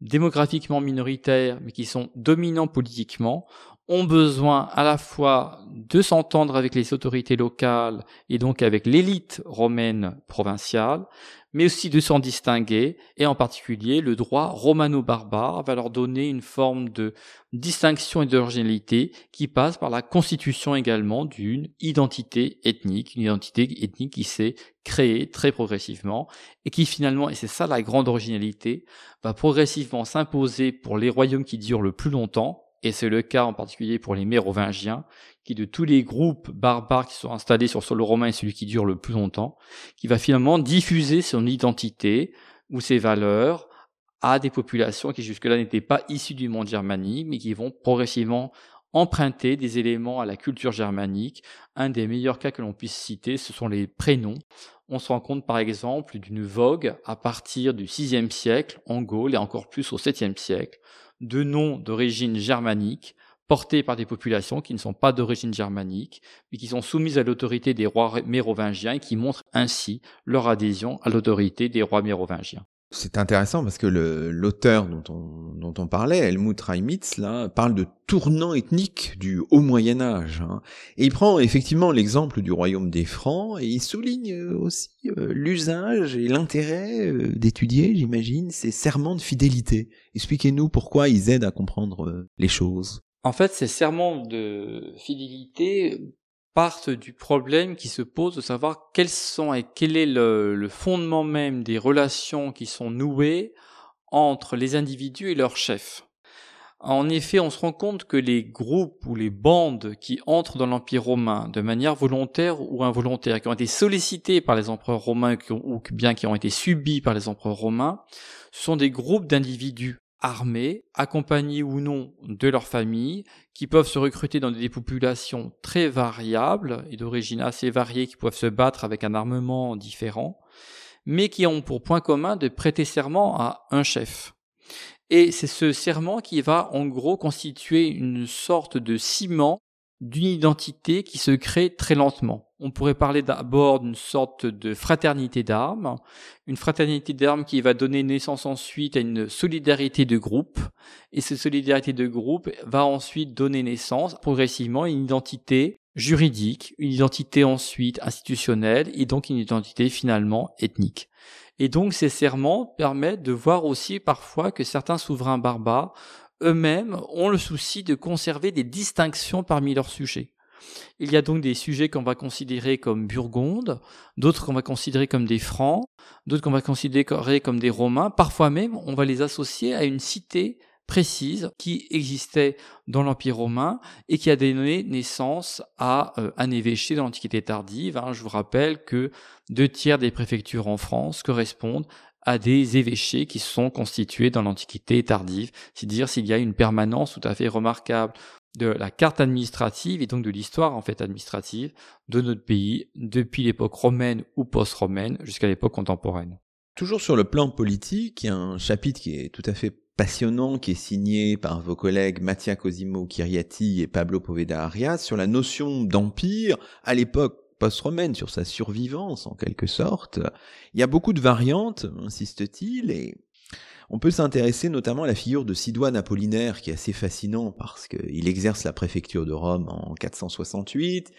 démographiquement minoritaires, mais qui sont dominants politiquement, ont besoin à la fois de s'entendre avec les autorités locales et donc avec l'élite romaine provinciale, mais aussi de s'en distinguer, et en particulier le droit romano-barbare va leur donner une forme de distinction et d'originalité qui passe par la constitution également d'une identité ethnique, une identité ethnique qui s'est créée très progressivement et qui finalement, et c'est ça la grande originalité, va progressivement s'imposer pour les royaumes qui durent le plus longtemps, et c'est le cas en particulier pour les Mérovingiens, qui de tous les groupes barbares qui sont installés sur le sol romain est celui qui dure le plus longtemps, qui va finalement diffuser son identité ou ses valeurs à des populations qui jusque-là n'étaient pas issues du monde germanique, mais qui vont progressivement emprunter des éléments à la culture germanique. Un des meilleurs cas que l'on puisse citer, ce sont les prénoms. On se rend compte par exemple d'une vogue à partir du VIe siècle en Gaule et encore plus au VIIe siècle, de noms d'origine germanique portés par des populations qui ne sont pas d'origine germanique, mais qui sont soumises à l'autorité des rois mérovingiens et qui montrent ainsi leur adhésion à l'autorité des rois mérovingiens. C'est intéressant parce que l'auteur dont on, dont on parlait, Helmut Reimitz, là, parle de tournant ethnique du haut Moyen Âge. Hein. Et il prend effectivement l'exemple du royaume des Francs et il souligne euh, aussi euh, l'usage et l'intérêt euh, d'étudier, j'imagine, ces serments de fidélité. Expliquez-nous pourquoi ils aident à comprendre les choses. En fait, ces serments de fidélité partent du problème qui se pose de savoir quels sont et quel est le, fondement même des relations qui sont nouées entre les individus et leurs chefs. En effet, on se rend compte que les groupes ou les bandes qui entrent dans l'Empire romain de manière volontaire ou involontaire, qui ont été sollicités par les empereurs romains ou bien qui ont été subis par les empereurs romains, sont des groupes d'individus armés, accompagnés ou non de leur famille, qui peuvent se recruter dans des populations très variables et d'origine assez variée, qui peuvent se battre avec un armement différent, mais qui ont pour point commun de prêter serment à un chef. Et c'est ce serment qui va en gros constituer une sorte de ciment d'une identité qui se crée très lentement. On pourrait parler d'abord d'une sorte de fraternité d'armes, une fraternité d'armes qui va donner naissance ensuite à une solidarité de groupe, et cette solidarité de groupe va ensuite donner naissance progressivement à une identité juridique, une identité ensuite institutionnelle, et donc une identité finalement ethnique. Et donc ces serments permettent de voir aussi parfois que certains souverains barbares eux-mêmes ont le souci de conserver des distinctions parmi leurs sujets. Il y a donc des sujets qu'on va considérer comme burgondes, d'autres qu'on va considérer comme des francs, d'autres qu'on va considérer comme des romains. Parfois même, on va les associer à une cité précise qui existait dans l'Empire romain et qui a donné naissance à euh, un évêché de l'Antiquité tardive. Hein. Je vous rappelle que deux tiers des préfectures en France correspondent à des évêchés qui sont constitués dans l'Antiquité tardive, c'est-à-dire s'il y a une permanence tout à fait remarquable de la carte administrative et donc de l'histoire en fait administrative de notre pays depuis l'époque romaine ou post-romaine jusqu'à l'époque contemporaine. Toujours sur le plan politique, il y a un chapitre qui est tout à fait passionnant qui est signé par vos collègues Mattia Cosimo Chiriati et Pablo Poveda Arias sur la notion d'empire à l'époque post-romaine, sur sa survivance en quelque sorte. Il y a beaucoup de variantes, insiste-t-il, et on peut s'intéresser notamment à la figure de Sidoine Apollinaire, qui est assez fascinant parce qu'il exerce la préfecture de Rome en 468,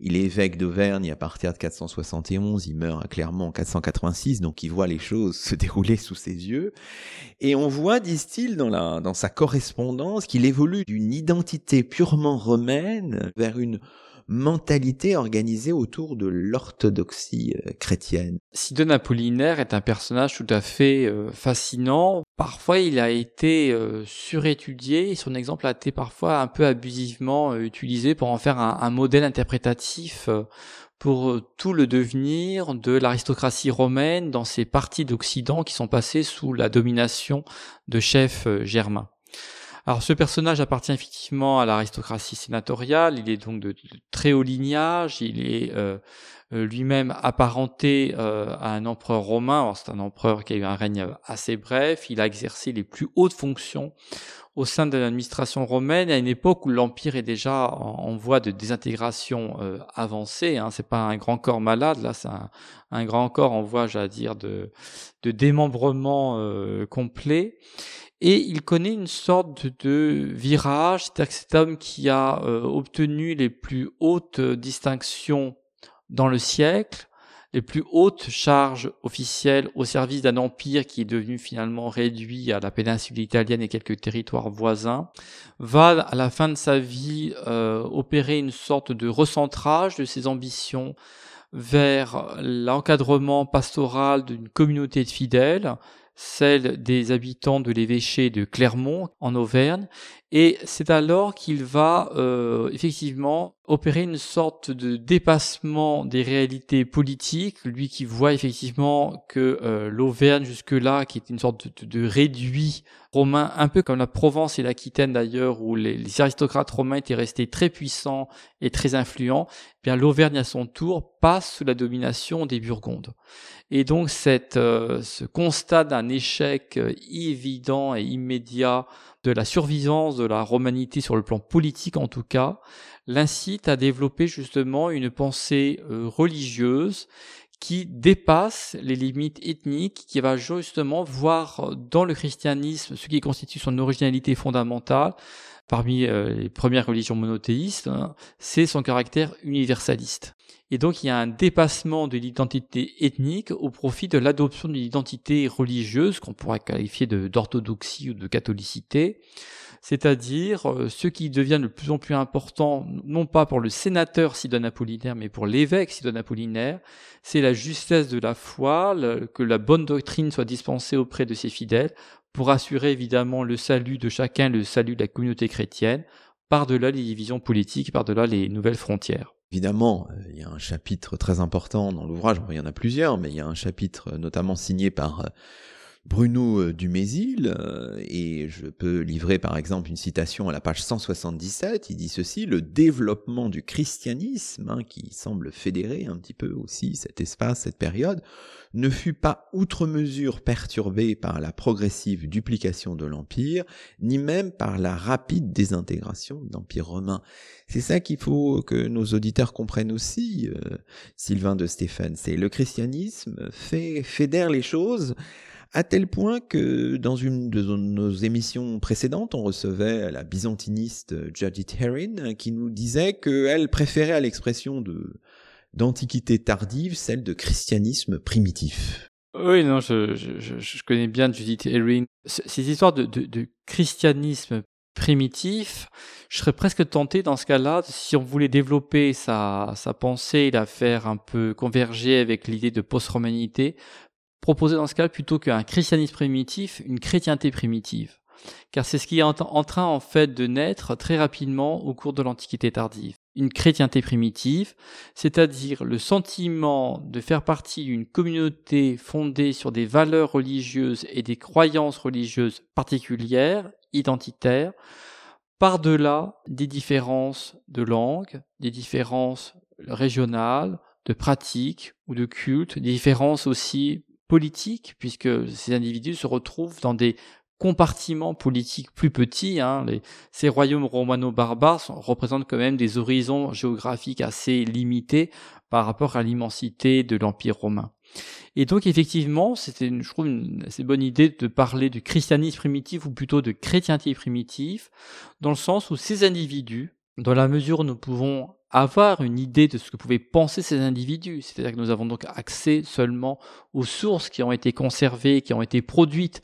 il est évêque d'Auvergne à partir de 471, il meurt clairement en 486, donc il voit les choses se dérouler sous ses yeux. Et on voit, disent-ils, dans, dans sa correspondance, qu'il évolue d'une identité purement romaine vers une mentalité organisée autour de l'orthodoxie euh, chrétienne. Sidon Apollinaire est un personnage tout à fait euh, fascinant. Parfois, il a été euh, surétudié et son exemple a été parfois un peu abusivement utilisé pour en faire un, un modèle interprétatif pour tout le devenir de l'aristocratie romaine dans ces parties d'Occident qui sont passées sous la domination de chefs germains. Alors ce personnage appartient effectivement à l'aristocratie sénatoriale, il est donc de, très haut lignage, il est euh, euh, lui-même apparenté euh, à un empereur romain, c'est un empereur qui a eu un règne assez bref, il a exercé les plus hautes fonctions au sein de l'administration romaine à une époque où l'empire est déjà en, voie de désintégration euh, avancée. Hein. C'est pas un grand corps malade, là, c'est un, grand corps en voie, j'allais dire, de, démembrement euh, complet. Et il connaît une sorte de virage, c'est-à-dire que cet homme qui a euh, obtenu les plus hautes distinctions dans le siècle, les plus hautes charges officielles au service d'un empire qui est devenu finalement réduit à la péninsule italienne et quelques territoires voisins, va à la fin de sa vie euh, opérer une sorte de recentrage de ses ambitions vers l'encadrement pastoral d'une communauté de fidèles, celle des habitants de l'évêché de Clermont en Auvergne, et c'est alors qu'il va euh, effectivement opérer une sorte de dépassement des réalités politiques, lui qui voit effectivement que euh, l'Auvergne jusque-là, qui est une sorte de, réduit romain, un peu comme la Provence et l'Aquitaine d'ailleurs, où les, aristocrates romains étaient restés très puissants et très influents, eh bien l'Auvergne à son tour passe sous la domination des Burgondes. Et donc cette, euh, ce constat d'un échec évident et immédiat de la survivance de la romanité sur le plan politique en tout cas, l'incite à développer justement une pensée euh, religieuse qui dépasse les limites ethniques, qui va justement voir dans le christianisme ce qui constitue son originalité fondamentale, parmi euh, les premières religions monothéistes, hein, c'est son caractère universaliste. Et donc il y a un dépassement de l'identité ethnique au profit de l'adoption d'une identité religieuse qu'on pourrait qualifier d'orthodoxie ou de catholicité, c'est-à-dire euh, ce qui devient de plus en plus important, non pas pour le sénateur Sidon Apollinaire, mais pour l'évêque Sidon Apollinaire, c'est la justesse de la foi, que la bonne doctrine soit dispensée auprès de ses fidèles, pour assurer évidemment le salut de chacun, le salut de la communauté chrétienne, par-delà les divisions politiques, par-delà les nouvelles frontières. Évidemment, euh, il y a un chapitre très important dans l'ouvrage, il y en a plusieurs, mais il y a un chapitre euh, notamment signé par euh, Bruno Dumézil, et je peux livrer par exemple une citation à la page 177, il dit ceci, le développement du christianisme, hein, qui semble fédérer un petit peu aussi cet espace, cette période, ne fut pas outre mesure perturbé par la progressive duplication de l'Empire, ni même par la rapide désintégration de l'Empire romain. C'est ça qu'il faut que nos auditeurs comprennent aussi, euh, Sylvain de Stéphane. C'est le christianisme fait, fédère les choses à tel point que dans une de nos émissions précédentes, on recevait la byzantiniste Judith Herrin qui nous disait qu'elle préférait à l'expression de d'antiquité tardive, celle de christianisme primitif. Oui, non, je, connais bien Judith Herring. Ces histoires de, de, christianisme primitif, je serais presque tenté dans ce cas-là, si on voulait développer sa, sa pensée la faire un peu converger avec l'idée de post-romanité, proposer dans ce cas plutôt qu'un christianisme primitif, une chrétienté primitive car c'est ce qui est en, train en fait de naître très rapidement au cours de l'Antiquité tardive. Une chrétienté primitive, c'est-à-dire le sentiment de faire partie d'une communauté fondée sur des valeurs religieuses et des croyances religieuses particulières, identitaires, par-delà des différences de langue, des différences régionales, de pratiques ou de cultes, des différences aussi politiques, puisque ces individus se retrouvent dans des compartiments politiques plus petits. Hein, ces royaumes romano-barbares représentent quand même des horizons géographiques assez limités par rapport à l'immensité de l'Empire romain. Et donc effectivement, c'était, je trouve, une assez bonne idée de parler du christianisme primitif ou plutôt de chrétienté primitif, dans le sens où ces individus, dans la mesure où nous pouvons avoir une idée de ce que pouvaient penser ces individus, c'est-à-dire que nous avons donc accès seulement aux sources qui ont été conservées, qui ont été produites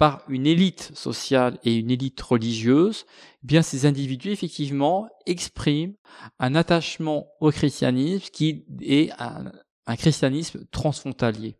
par une élite sociale et une élite religieuse, eh bien ces individus effectivement expriment un attachement au christianisme qui est un, christianisme transfrontalier,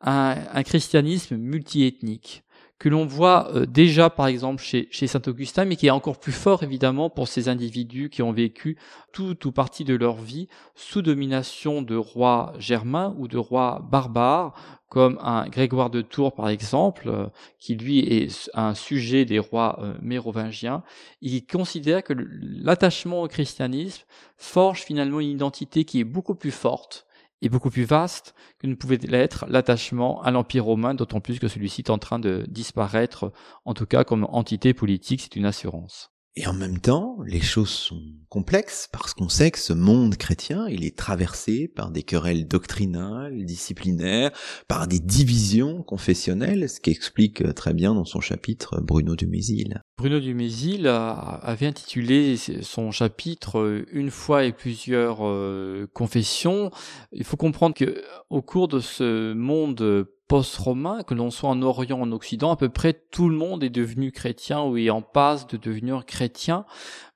un, christianisme multiethnique que l'on voit euh, déjà par exemple chez, chez Saint-Augustin, mais qui est encore plus fort évidemment pour ces individus qui ont vécu tout ou partie de leur vie sous domination de rois germains ou de rois barbares, comme un Grégoire de Tours par exemple, euh, qui lui est un sujet des rois euh, mérovingiens, il considère que l'attachement au christianisme forge finalement une identité qui est beaucoup plus forte est beaucoup plus vaste que ne pouvait l'être l'attachement à l'Empire romain, d'autant plus que celui-ci est en train de disparaître, en tout cas comme entité politique, c'est une assurance. Et en même temps, les choses sont complexes parce qu'on sait que ce monde chrétien, il est traversé par des querelles doctrinales, disciplinaires, par des divisions confessionnelles, ce qui explique très bien dans son chapitre Bruno du Mézil. Bruno du Mézil avait intitulé son chapitre Une foi et plusieurs euh, confessions. Il faut comprendre que au cours de ce monde post-romain, que l'on soit en Orient, ou en Occident, à peu près tout le monde est devenu chrétien ou est en passe de devenir chrétien,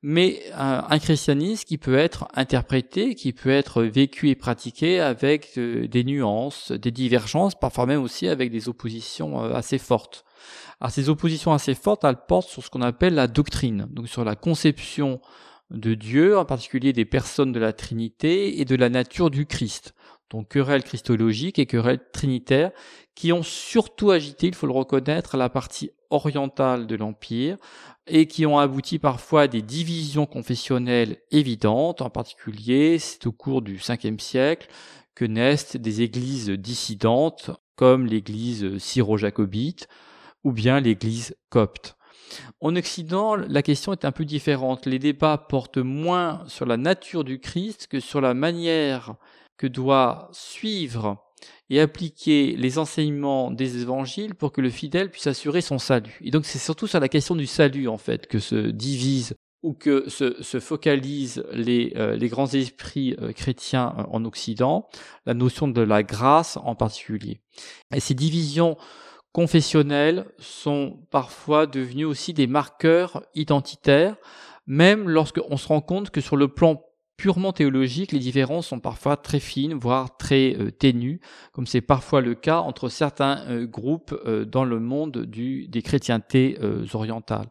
mais un, christianisme qui peut être interprété, qui peut être vécu et pratiqué avec euh, des nuances, des divergences, parfois même aussi avec des oppositions euh, assez fortes. Alors ces oppositions assez fortes, elles portent sur ce qu'on appelle la doctrine, donc sur la conception de Dieu, en particulier des personnes de la Trinité et de la nature du Christ donc querelles christologiques et querelles trinitaires, qui ont surtout agité, il faut le reconnaître, la partie orientale de l'Empire, et qui ont abouti parfois à des divisions confessionnelles évidentes, en particulier, c'est au cours du 5 siècle que naissent des églises dissidentes, comme l'église syro-jacobite, ou bien l'église copte. En Occident, la question est un peu différente. Les débats portent moins sur la nature du Christ que sur la manière que doit suivre et appliquer les enseignements des évangiles pour que le fidèle puisse assurer son salut. Et donc c'est surtout sur la question du salut en fait que se divise ou que se, se focalisent les, euh, les, grands esprits euh, chrétiens euh, en Occident, la notion de la grâce en particulier. Et ces divisions confessionnelles sont parfois devenues aussi des marqueurs identitaires, même lorsqu'on se rend compte que sur le plan purement théologique, les différences sont parfois très fines, voire très euh, ténues, comme c'est parfois le cas entre certains euh, groupes euh, dans le monde du, des chrétientés orientales.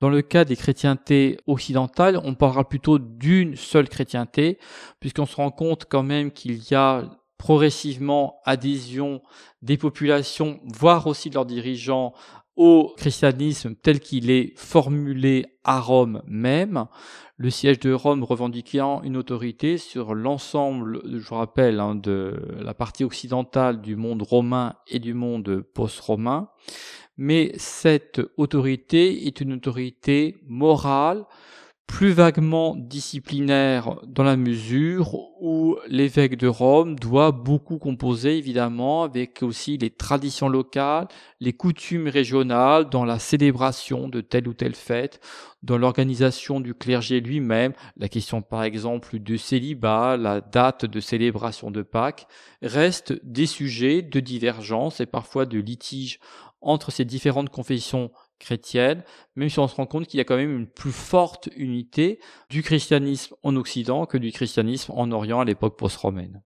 Dans le cas des chrétientés occidentales, on parlera plutôt d'une seule chrétienté, puisqu'on se rend compte quand même qu'il y a progressivement adhésion des populations, voire aussi de leurs dirigeants, au christianisme tel qu'il est formulé à Rome même, le siège de Rome revendiquant une autorité sur l'ensemble, je vous rappelle, hein, de la partie occidentale du monde romain et du monde post-romain. Mais cette autorité est une autorité morale, plus vaguement disciplinaire dans la mesure où l'évêque de Rome doit beaucoup composer évidemment avec aussi les traditions locales, les coutumes régionales dans la célébration de telle ou telle fête, dans l'organisation du clergé lui-même, la question par exemple de célibat, la date de célébration de Pâques, restent des sujets de divergence et parfois de litige entre ces différentes confessions chrétienne, même si on se rend compte qu'il y a quand même une plus forte unité du christianisme en Occident que du christianisme en Orient à l'époque post-romaine.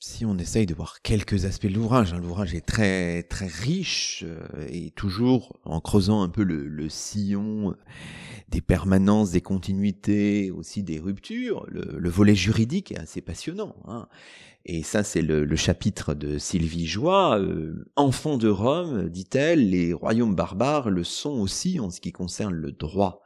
Si on essaye de voir quelques aspects de l'ouvrage, hein, l'ouvrage est très très riche euh, et toujours en creusant un peu le, sillon des permanences, des continuités, aussi des ruptures. Le, volet juridique est assez passionnant. Hein. Et ça, c'est le, chapitre de Sylvie Joie. Euh, Enfant de Rome, dit-elle, les royaumes barbares le sont aussi en ce qui concerne le droit.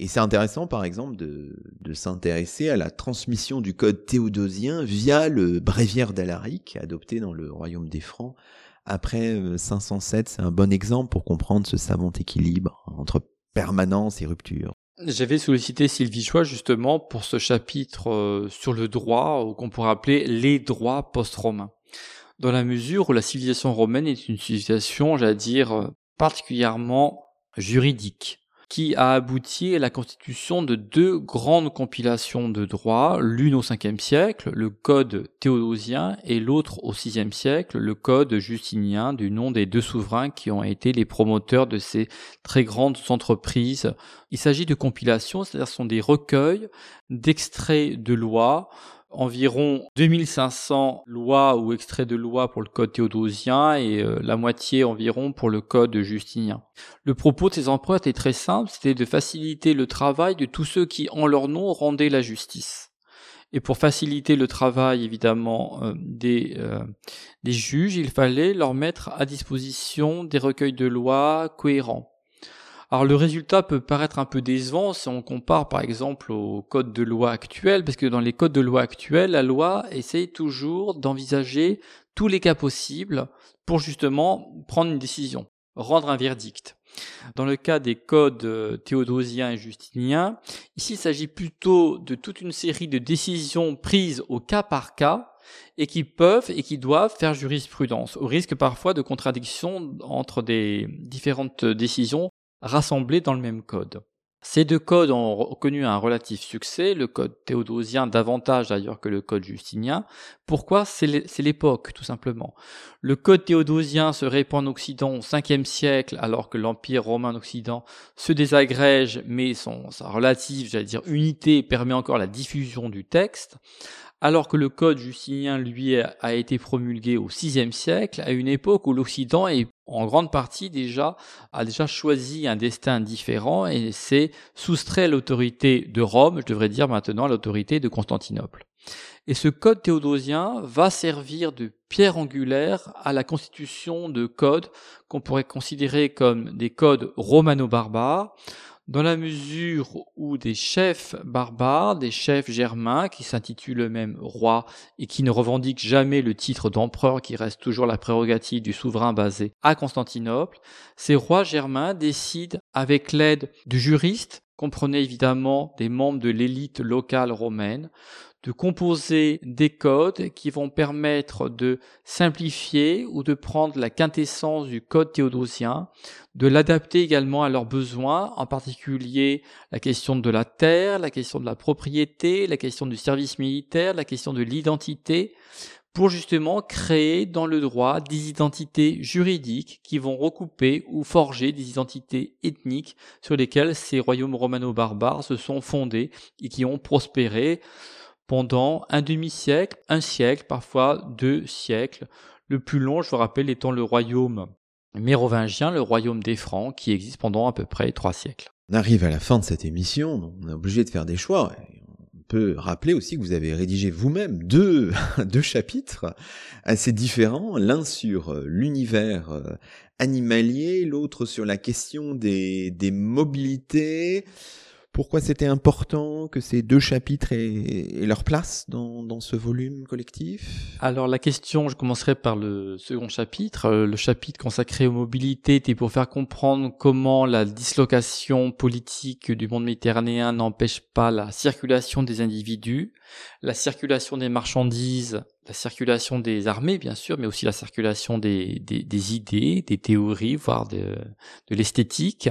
Et c'est intéressant, par exemple, de, s'intéresser à la transmission du code théodosien via le bréviaire d'Alaric, adopté dans le royaume des Francs. Après 507, euh, c'est un bon exemple pour comprendre ce savant équilibre entre permanence et rupture. J'avais sollicité Sylvie Choix justement pour ce chapitre euh, sur le droit, ou qu'on pourrait appeler les droits post-romains. Dans la mesure où la civilisation romaine est une civilisation, j'allais dire, euh, particulièrement juridique qui a abouti à la constitution de deux grandes compilations de droits, l'une au 5 siècle, le Code théodosien, et l'autre au 6 siècle, le Code justinien, du nom des deux souverains qui ont été les promoteurs de ces très grandes entreprises. Il s'agit de compilations, c'est-à-dire ce sont des recueils d'extraits de lois environ 2500 lois ou extraits de lois pour le code théodosien et euh, la moitié environ pour le code justinien. Le propos de ces empreintes est très simple, c'était de faciliter le travail de tous ceux qui, en leur nom, rendaient la justice. Et pour faciliter le travail, évidemment, euh, des, euh, des juges, il fallait leur mettre à disposition des recueils de lois cohérents. Alors le résultat peut paraître un peu décevant si on compare par exemple au code de loi actuel, parce que dans les codes de loi actuels, la loi essaye toujours d'envisager tous les cas possibles pour justement prendre une décision, rendre un verdict. Dans le cas des codes euh, théodosiens et justiniens, ici il s'agit plutôt de toute une série de décisions prises au cas par cas et qui peuvent et qui doivent faire jurisprudence, au risque parfois de contradiction entre des différentes décisions rassemblées dans le même code. Ces deux codes ont connu un relatif succès, le code théodosien davantage d'ailleurs que le code justinien. Pourquoi? C'est l'époque, tout simplement. Le code théodosien se répand en Occident au 5e siècle, alors que l'Empire romain d'Occident se désagrège, mais son, sa relative, j'allais dire, unité permet encore la diffusion du texte alors que le code justinien, lui, a été promulgué au VIe siècle, à une époque où l'Occident est en grande partie déjà, a déjà choisi un destin différent et s'est soustrait à l'autorité de Rome, je devrais dire maintenant à l'autorité de Constantinople. Et ce code théodosien va servir de pierre angulaire à la constitution de codes qu'on pourrait considérer comme des codes romano-barbares, dans la mesure où des chefs barbares, des chefs germains qui s'intitulent eux-mêmes rois et qui ne revendiquent jamais le titre d'empereur qui reste toujours la prérogative du souverain basé à Constantinople, ces rois germains décident avec l'aide de juristes, comprenez évidemment des membres de l'élite locale romaine, de composer des codes qui vont permettre de simplifier ou de prendre la quintessence du code théodosien, de l'adapter également à leurs besoins, en particulier la question de la terre, la question de la propriété, la question du service militaire, la question de l'identité, pour justement créer dans le droit des identités juridiques qui vont recouper ou forger des identités ethniques sur lesquelles ces royaumes romano-barbares se sont fondés et qui ont prospéré pendant un demi-siècle, un siècle, parfois deux siècles. Le plus long, je vous rappelle, étant le royaume mérovingien, le royaume des Francs, qui existe pendant à peu près trois siècles. On arrive à la fin de cette émission, on est obligé de faire des choix. On peut rappeler aussi que vous avez rédigé vous-même deux, chapitres assez différents, l'un sur euh, l'univers euh, animalier, l'autre sur la question des mobilités, pourquoi c'était important que ces deux chapitres aient, leur place dans, ce volume collectif? Alors la question, je commencerai par le second chapitre. Euh, le chapitre consacré aux mobilités était pour faire comprendre comment la dislocation politique du monde méditerranéen n'empêche pas la circulation des individus, la circulation des marchandises, la circulation des armées bien sûr, mais aussi la circulation des, idées, des théories, voire de l'esthétique.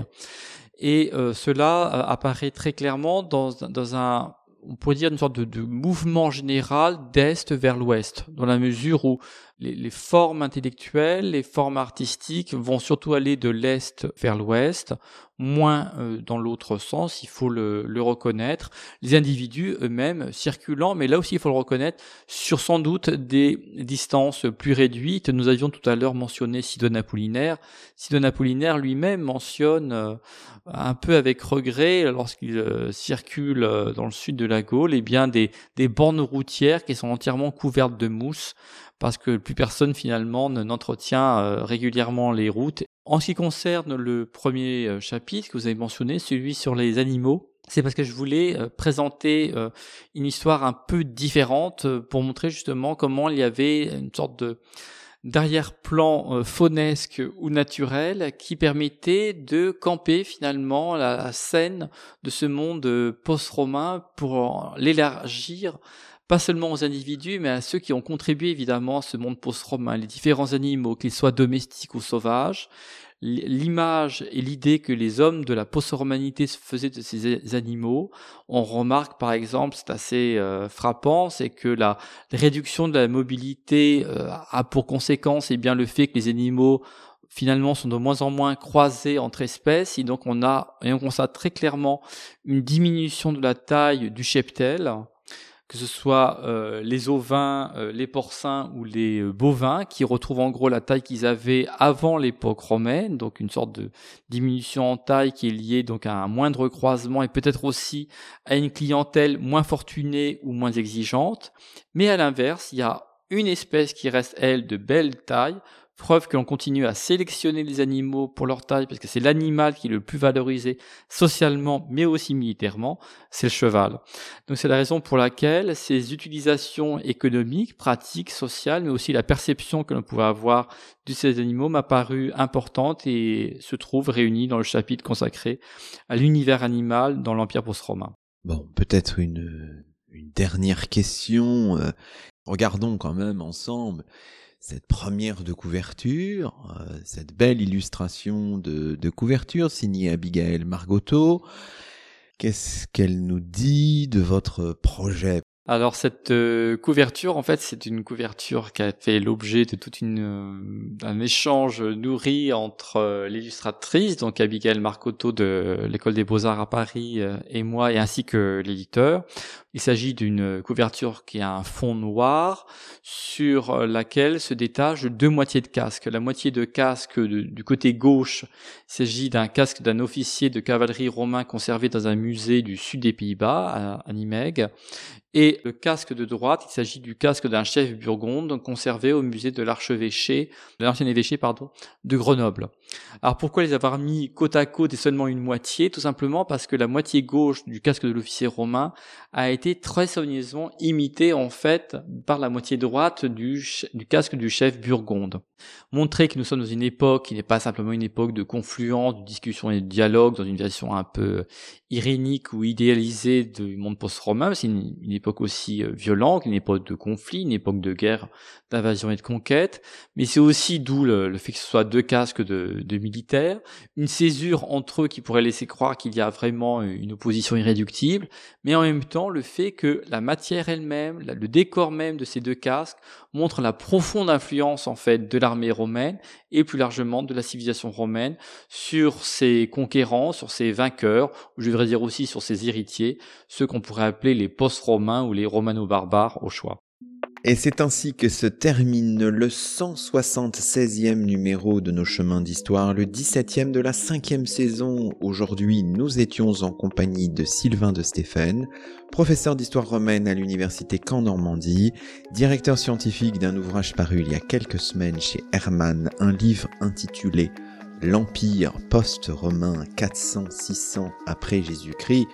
Et euh, cela euh, apparaît très clairement dans, dans un, on pourrait dire une sorte de, mouvement général d'est vers l'ouest, dans la mesure où les, formes intellectuelles, les formes artistiques vont surtout aller de l'est vers l'ouest, moins euh, dans l'autre sens, il faut le, le, reconnaître. Les individus eux-mêmes circulant, mais là aussi il faut le reconnaître, sur sans doute des distances plus réduites. Nous avions tout à l'heure mentionné Sidon Apollinaire. Sidon Apollinaire lui-même mentionne euh, un peu avec regret, lorsqu'il euh, circule dans le sud de la Gaule, et eh bien des, des bornes routières qui sont entièrement couvertes de mousse parce que plus personne finalement n'entretient régulièrement les routes. En ce qui concerne le premier euh, chapitre que vous avez mentionné, celui sur les animaux, c'est parce que je voulais euh, présenter une histoire un peu différente pour montrer justement comment il y avait une sorte de d'arrière-plan faunesque ou naturel qui permettait de camper finalement la scène de ce monde post-romain pour l'élargir pas seulement aux individus, mais à ceux qui ont contribué évidemment à ce monde post-romain, les différents animaux, qu'ils soient domestiques ou sauvages, l'image et l'idée que les hommes de la post-romanité faisaient de ces animaux. On remarque par exemple, c'est assez euh, frappant, c'est que la réduction de la mobilité euh, a pour conséquence eh bien le fait que les animaux finalement sont de moins en moins croisés entre espèces et donc on a et on constate très clairement une diminution de la taille du cheptel que ce soit euh, les ovins, euh, les porcins ou les euh, bovins, qui retrouvent en gros la taille qu'ils avaient avant l'époque romaine, donc une sorte de diminution en taille qui est liée donc à un moindre croisement et peut-être aussi à une clientèle moins fortunée ou moins exigeante. Mais à l'inverse, il y a une espèce qui reste elle de belle taille, Preuve que l'on continue à sélectionner les animaux pour leur taille, parce que c'est l'animal qui est le plus valorisé socialement, mais aussi militairement, c'est le cheval. Donc c'est la raison pour laquelle ces utilisations économiques, pratiques, sociales, mais aussi la perception que l'on pouvait avoir de ces animaux m'a paru importante et se trouve réunie dans le chapitre consacré à l'univers animal dans l'Empire post-romain. Bon, peut-être une, une dernière question. Euh, regardons quand même ensemble cette première de couverture, euh, cette belle illustration de, de couverture signée Abigail Margotto. Qu'est-ce qu'elle nous dit de votre projet? Alors cette euh, couverture, en fait, c'est une couverture qui a fait l'objet de tout une euh, un échange nourri entre euh, l'illustratrice, donc Abigail Marcotto de l'école des beaux-arts à Paris, et moi, et ainsi que l'éditeur. Il s'agit d'une couverture qui a un fond noir sur laquelle se détachent deux moitiés de casque. La moitié de casque du côté gauche, s'agit d'un casque d'un officier de cavalerie romain conservé dans un musée du sud des Pays-Bas, à, à Nimègue, et le casque de droite, il s'agit du casque d'un chef burgonde conservé au musée de l'archevêché, de l'ancien évêché, pardon, de Grenoble. Alors pourquoi les avoir mis côte à côte et seulement une moitié? Tout simplement parce que la moitié gauche du casque de l'officier romain a été très soigneusement imitée en fait par la moitié droite du, casque du chef burgonde. Montrer que nous sommes dans une époque qui n'est pas simplement une époque de confluence, de discussion et de dialogue dans une version un peu irénique ou idéalisée du monde post-romain, c'est une, époque aussi euh, violente, une époque de conflit, une époque de guerre, d'invasion et de conquête, mais c'est aussi d'où le, fait que ce soit deux casques de, de, militaires, une césure entre eux qui pourrait laisser croire qu'il y a vraiment une opposition irréductible, mais en même temps le fait que la matière elle-même, le décor même de ces deux casques montre la profonde influence en fait de l'armée romaine et plus largement de la civilisation romaine sur ses conquérants, sur ses vainqueurs, ou je devrais dire aussi sur ses héritiers, ceux qu'on pourrait appeler les post-romains ou les romano-barbares au choix. Et c'est ainsi que se termine le 176e numéro de nos chemins d'histoire, le 17e de la cinquième saison. Aujourd'hui, nous étions en compagnie de Sylvain de Stéphane, professeur d'histoire romaine à l'université Caen Normandie, directeur scientifique d'un ouvrage paru il y a quelques semaines chez Hermann, un livre intitulé L'Empire post-romain 400-600 après Jésus-Christ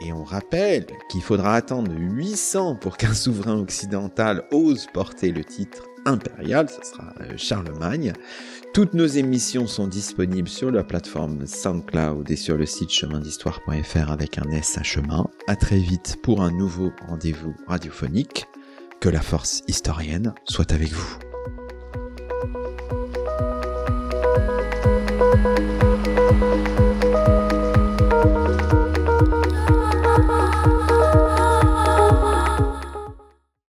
et on rappelle qu'il faudra attendre 800 pour qu'un souverain occidental ose porter le titre impérial, ce sera euh, Charlemagne. Toutes nos émissions sont disponibles sur la plateforme SoundCloud et sur le site chemindhistoire.fr avec un S à chemin. À très vite pour un nouveau rendez-vous radiophonique. Que la force historienne soit avec vous.